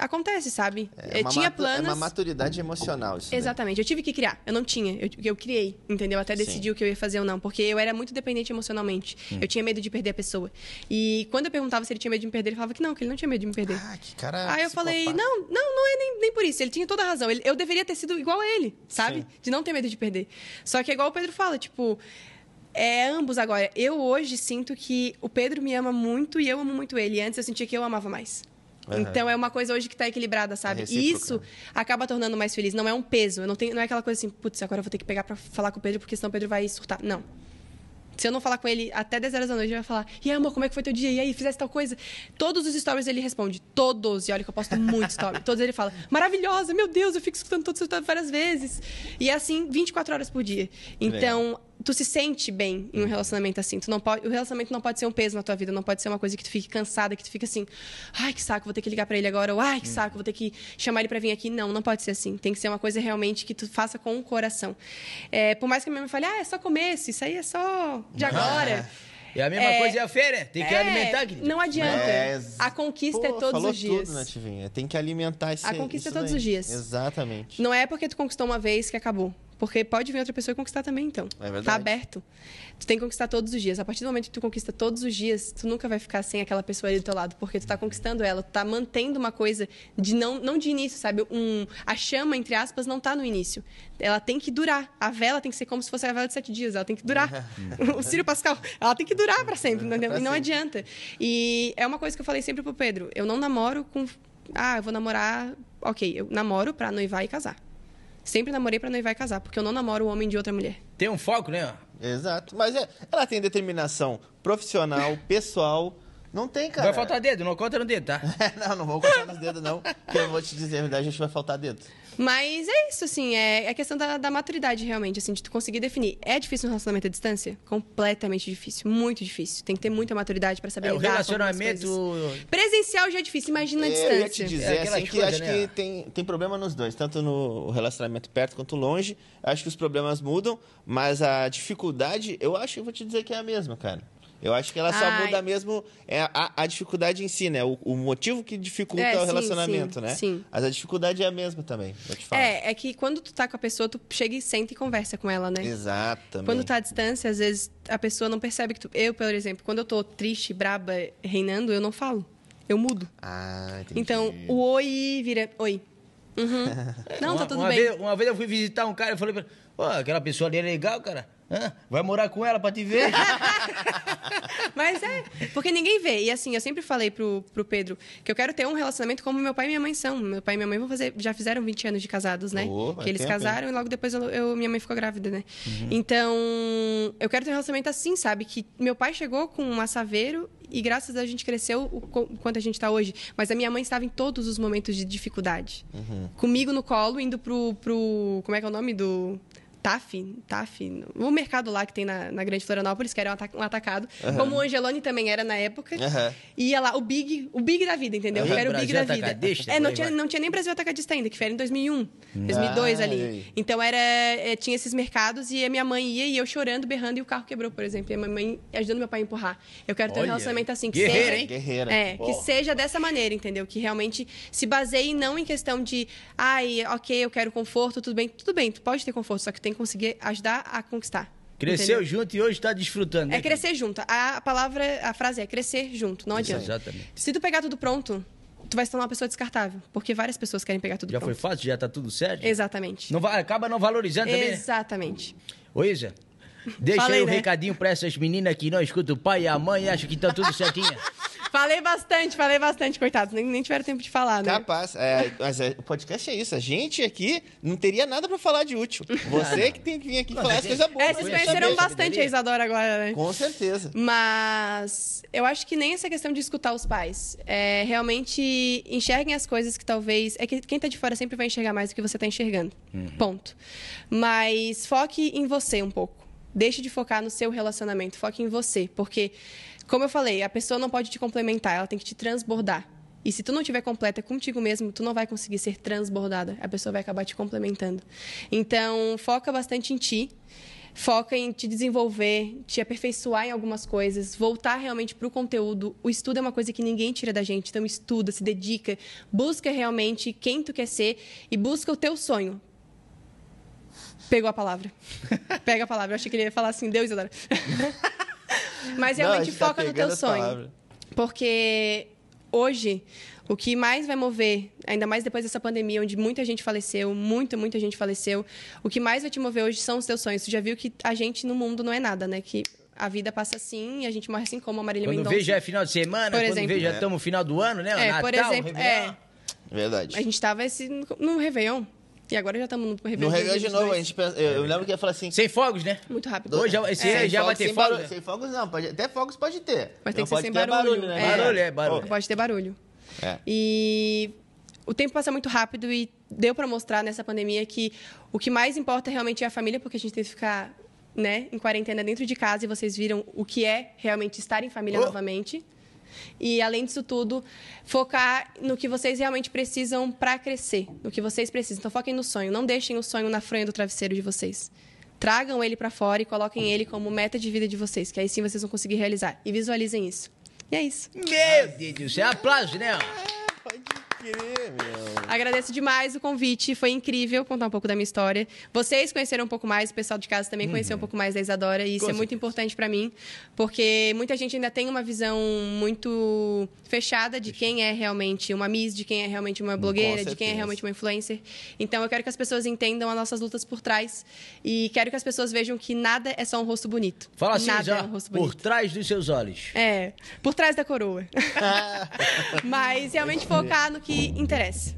acontece, sabe? É Eu tinha planos. É uma maturidade emocional isso. daí. Exatamente. Eu tive que criar. Eu não tinha. Eu, eu criei, entendeu? Até Sim. decidir o que eu ia fazer ou não. Porque eu era muito dependente emocionalmente. Eu tinha medo de perder a pessoa. E quando eu perguntava se ele tinha medo de me perder, ele falava que não, que ele não tinha medo de me perder. Ah, que cara. Aí eu falei, não, não, não é nem, nem por isso. Ele tinha toda a razão. Ele- eu deveria ter sido igual a ele, sabe? Sim. De não ter medo de perder. Só que é igual o Pedro fala, tipo. É ambos agora. Eu hoje sinto que o Pedro me ama muito e eu amo muito ele. Antes eu sentia que eu amava mais. Aham. Então é uma coisa hoje que tá equilibrada, sabe? É e isso acaba tornando mais feliz. Não é um peso. Eu não, tenho, não é aquela coisa assim, putz, agora eu vou ter que pegar pra falar com o Pedro, porque senão o Pedro vai surtar. Não. Se eu não falar com ele até 10 horas da noite, ele vai falar: E aí, amor, como é que foi teu dia? E aí, fizesse tal coisa? Todos os stories ele responde. Todos. E olha que eu posto muito story. Todos ele fala: Maravilhosa, meu Deus, eu fico escutando todos os stories várias vezes. E é assim, 24 horas por dia. Então, tu se sente bem em um relacionamento assim. Tu não pode, o relacionamento não pode ser um peso na tua vida, não pode ser uma coisa que tu fique cansada, que tu fique assim: Ai, que saco, vou ter que ligar pra ele agora. Ou ai, que saco, vou ter que chamar ele pra vir aqui. Não, não pode ser assim. Tem que ser uma coisa realmente que tu faça com o coração. É, por mais que a minha mãe fale: Ah, é só começo, isso aí é só de agora. E a mesma É. coisa é a feira. Tem que É, alimentar, querido. Não adianta. É, ex- a conquista Pô, é todos falou os dias. tudo, né, Nativinha? Tem que alimentar esse A conquista isso é todos daí. os dias. Exatamente. Não é porque tu conquistou uma vez que acabou. Porque pode vir outra pessoa e conquistar também, então. É verdade. Tá aberto. Tu tem que conquistar todos os dias. A partir do momento que tu conquista todos os dias, tu nunca vai ficar sem aquela pessoa ali do teu lado, porque tu tá conquistando ela, tu tá mantendo uma coisa de não, não de início, sabe? Um, a chama, entre aspas, não tá no início. Ela tem que durar. A vela tem que ser como se fosse a vela de sete dias. Ela tem que durar. o Círio Pascal, ela tem que durar para sempre, entendeu? Pra E não adianta. E é uma coisa que eu falei sempre pro Pedro. Eu não namoro com. Ah, eu vou namorar. Ok, eu namoro pra noivar e casar. Sempre namorei pra noivar e casar, porque eu não namoro o homem de outra mulher. Tem um foco, né? Exato. Mas é, ela tem determinação profissional, pessoal. Não tem, cara. Vai faltar dedo, não conta no dedo, tá? não, não vou contar nos dedos, não. Porque eu vou te dizer a verdade, a gente vai faltar dedo. Mas é isso, assim, é, é questão da, da maturidade, realmente, assim, de tu conseguir definir. É difícil um relacionamento à distância? Completamente difícil, muito difícil. Tem que ter muita maturidade pra saber É, o lidar com algumas relacionamento. Presencial já é difícil, imagina a É, distância. eu ia te dizer É assim, que coisas, acho né? que tem, tem problema nos dois, tanto no relacionamento perto quanto longe. Acho que os problemas mudam, mas a dificuldade, eu acho que eu vou te dizer que é a mesma, cara. Eu acho que ela só Ai. muda mesmo é a, a dificuldade em si, né? O, o motivo que dificulta É, o sim, relacionamento, sim, né? sim. Mas a dificuldade é a mesma também, eu te falo. É, é que quando tu tá com a pessoa, tu chega e senta e conversa com ela, né? Exatamente. Quando tá à distância, às vezes a pessoa não percebe que tu. Eu, por exemplo, quando eu tô triste, braba, reinando, eu não falo. Eu mudo. Ah, entendi. Então, o oi vira oi. Uhum. Não, tá Uma- tudo uma bem. Vez, uma vez eu fui visitar um cara e falei pra ele: Pô, aquela pessoa ali é legal, cara. Hã? Vai morar com ela pra te ver? Mas é, porque ninguém vê. E assim, eu sempre falei pro, pro Pedro que eu quero ter um relacionamento como meu pai e minha mãe são. Meu pai e minha mãe vão fazer, já fizeram 20 anos de casados, né? Oh, que eles casaram e logo depois eu, eu- minha mãe ficou grávida, né? Uhum. Então, eu quero ter um relacionamento assim, sabe? Que meu pai chegou com um assaveiro e graças a gente cresceu o quanto a gente tá hoje. Mas a minha mãe estava em todos os momentos de dificuldade. Uhum. Comigo no colo, indo pro, pro. Como é que é o nome do. TAF, TAF, o mercado lá que tem na, na Grande Florianópolis, que era um, ata- um atacado. Como o Angelone também era na época. Aham. Ia lá, o Big, o Big da vida, entendeu? Que era o Big Brasil da vida. É, não tinha, não tinha nem Brasil Atacadista ainda, que foi em 2001, 2002 Ah, ali. aí? Então era, é, tinha esses mercados e a minha mãe ia e eu chorando, berrando e o carro quebrou, por exemplo. E a minha mãe ajudando meu pai a empurrar. Eu quero ter um Olha, relacionamento assim, que guerreira, seja... hein? Guerreira. É, que seja dessa maneira, entendeu? Que realmente se baseie não em questão de, ai, ok, eu quero conforto, tudo bem. Tudo bem, tu pode ter conforto, só que tu tem que conseguir ajudar a conquistar. Cresceu entendeu? junto e hoje tá desfrutando. né, É crescer junto. A, palavra, a frase é crescer junto, não Isso, adianta. exatamente. Se tu pegar tudo pronto, tu vai se tornar uma pessoa descartável, porque várias pessoas querem pegar tudo Já foi pronto. fácil? Já tá tudo certo? Exatamente. Não acaba não valorizando também, né? Exatamente. Ô, Isa, deixa Falei, aí um né? recadinho pra essas meninas que não escutam o pai e a mãe e acham que tá tudo certinho. Falei bastante, falei bastante, coitados. Nem, nem tiveram tempo de falar, né? Capaz. É, mas é, o podcast é isso. A gente aqui não teria nada pra falar de útil. Você que tem que vir aqui Não, falar as coisas boas. É, vocês conheceram bastante a Isadora agora, né? Com certeza. Mas eu acho que nem essa questão de escutar os pais. É, realmente enxerguem as coisas que talvez. É que quem tá de fora sempre vai enxergar mais do que você tá enxergando. Ponto. Mas foque em você um pouco. Deixe de focar no seu relacionamento. Foque em você. Porque, como eu falei, a pessoa não pode te complementar, ela tem que te transbordar. E se tu não tiver completa contigo mesmo, tu não vai conseguir ser transbordada. A pessoa vai acabar te complementando. Então, foca bastante em ti foca em te desenvolver, te aperfeiçoar em algumas coisas, voltar realmente para o conteúdo. O estudo é uma coisa que ninguém tira da gente, então estuda, se dedica, busca realmente quem tu quer ser e busca o teu sonho. Pegou a palavra. Pega a palavra. Eu achei que ele ia falar assim, Deus, Isadora. Mas Não, realmente gente tá foca no teu sonho. palavras. Porque hoje, o que mais vai mover, ainda mais depois dessa pandemia, onde muita gente faleceu, muita, muita gente faleceu, o que mais vai te mover hoje são os teus sonhos. Tu já viu que a gente no mundo não é nada, né? Que a vida passa assim e a gente morre assim como a Marília Quando Mendonça. vê já é final de semana, Por quando exemplo. vê já É. estamos no final do ano, né? É, Natal, por exemplo, Réveillon. é. Verdade. A gente tava esse, no Réveillon. E agora já estamos no Réveillon. No Réveillon de 2022. novo, a gente pensa, eu, eu lembro que ia falar assim. Sem fogos, né? Muito rápido. Hoje esse É. aí já vai ter sem fogos, barulho. Sem fogos não, pode, até fogos pode ter. Mas tem Não que ser sem ter barulho. né? É. Barulho, é, barulho. Pode ter barulho. É. E o tempo passa muito rápido e deu para mostrar nessa pandemia que o que mais importa realmente é a família, porque a gente tem que ficar né, em quarentena dentro de casa e vocês viram o que é realmente estar em família Oh. novamente. E além disso tudo, focar no que vocês realmente precisam para crescer, no que vocês precisam. Então foquem no sonho, não deixem o sonho na fronha do travesseiro de vocês. Tragam ele para fora e coloquem ele como meta de vida de vocês, que aí sim vocês vão conseguir realizar. E visualizem isso. E é isso. Meu Deus do céu, aplausos, né? ó. Pode crer, meu. Agradeço demais o convite, foi incrível contar um pouco da minha história. Vocês conheceram um pouco mais, o pessoal de casa também conheceu um pouco mais da Isadora, e isso Com é muito certeza. importante para mim, porque muita gente ainda tem uma visão muito fechada de quem é realmente uma Miss, de quem é realmente uma blogueira, de quem é realmente uma influencer. Então eu quero que as pessoas entendam as nossas lutas por trás e quero que as pessoas vejam que nada é só um rosto bonito. Fala assim, nada já, é um rosto por bonito. trás dos seus olhos. É, por trás da coroa. Mas realmente focar no que interessa.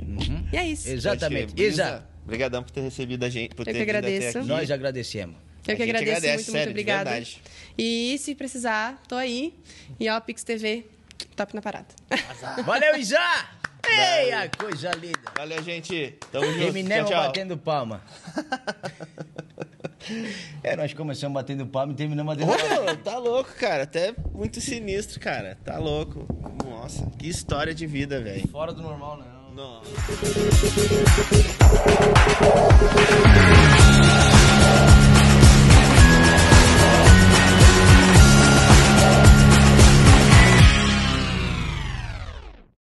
E é isso. Exatamente. Isa, Obrigadão por ter recebido a gente, por Eu ter que agradeço. aqui. nós agradecemos. Eu que A gente agradeço agradece, muito, sério, muito obrigada. E se precisar, tô aí. E ó, Pix TV, top na parada. Valeu, Isa! Eia, coisa linda. Valeu, gente. Tamo junto. Eminem tchau, tchau. batendo palma. é, nós começamos batendo palma e terminamos batendo palma. meu, tá louco, cara. Até muito sinistro, cara. Tá louco. Nossa, que história de vida, velho. Fora do normal, não. Nossa.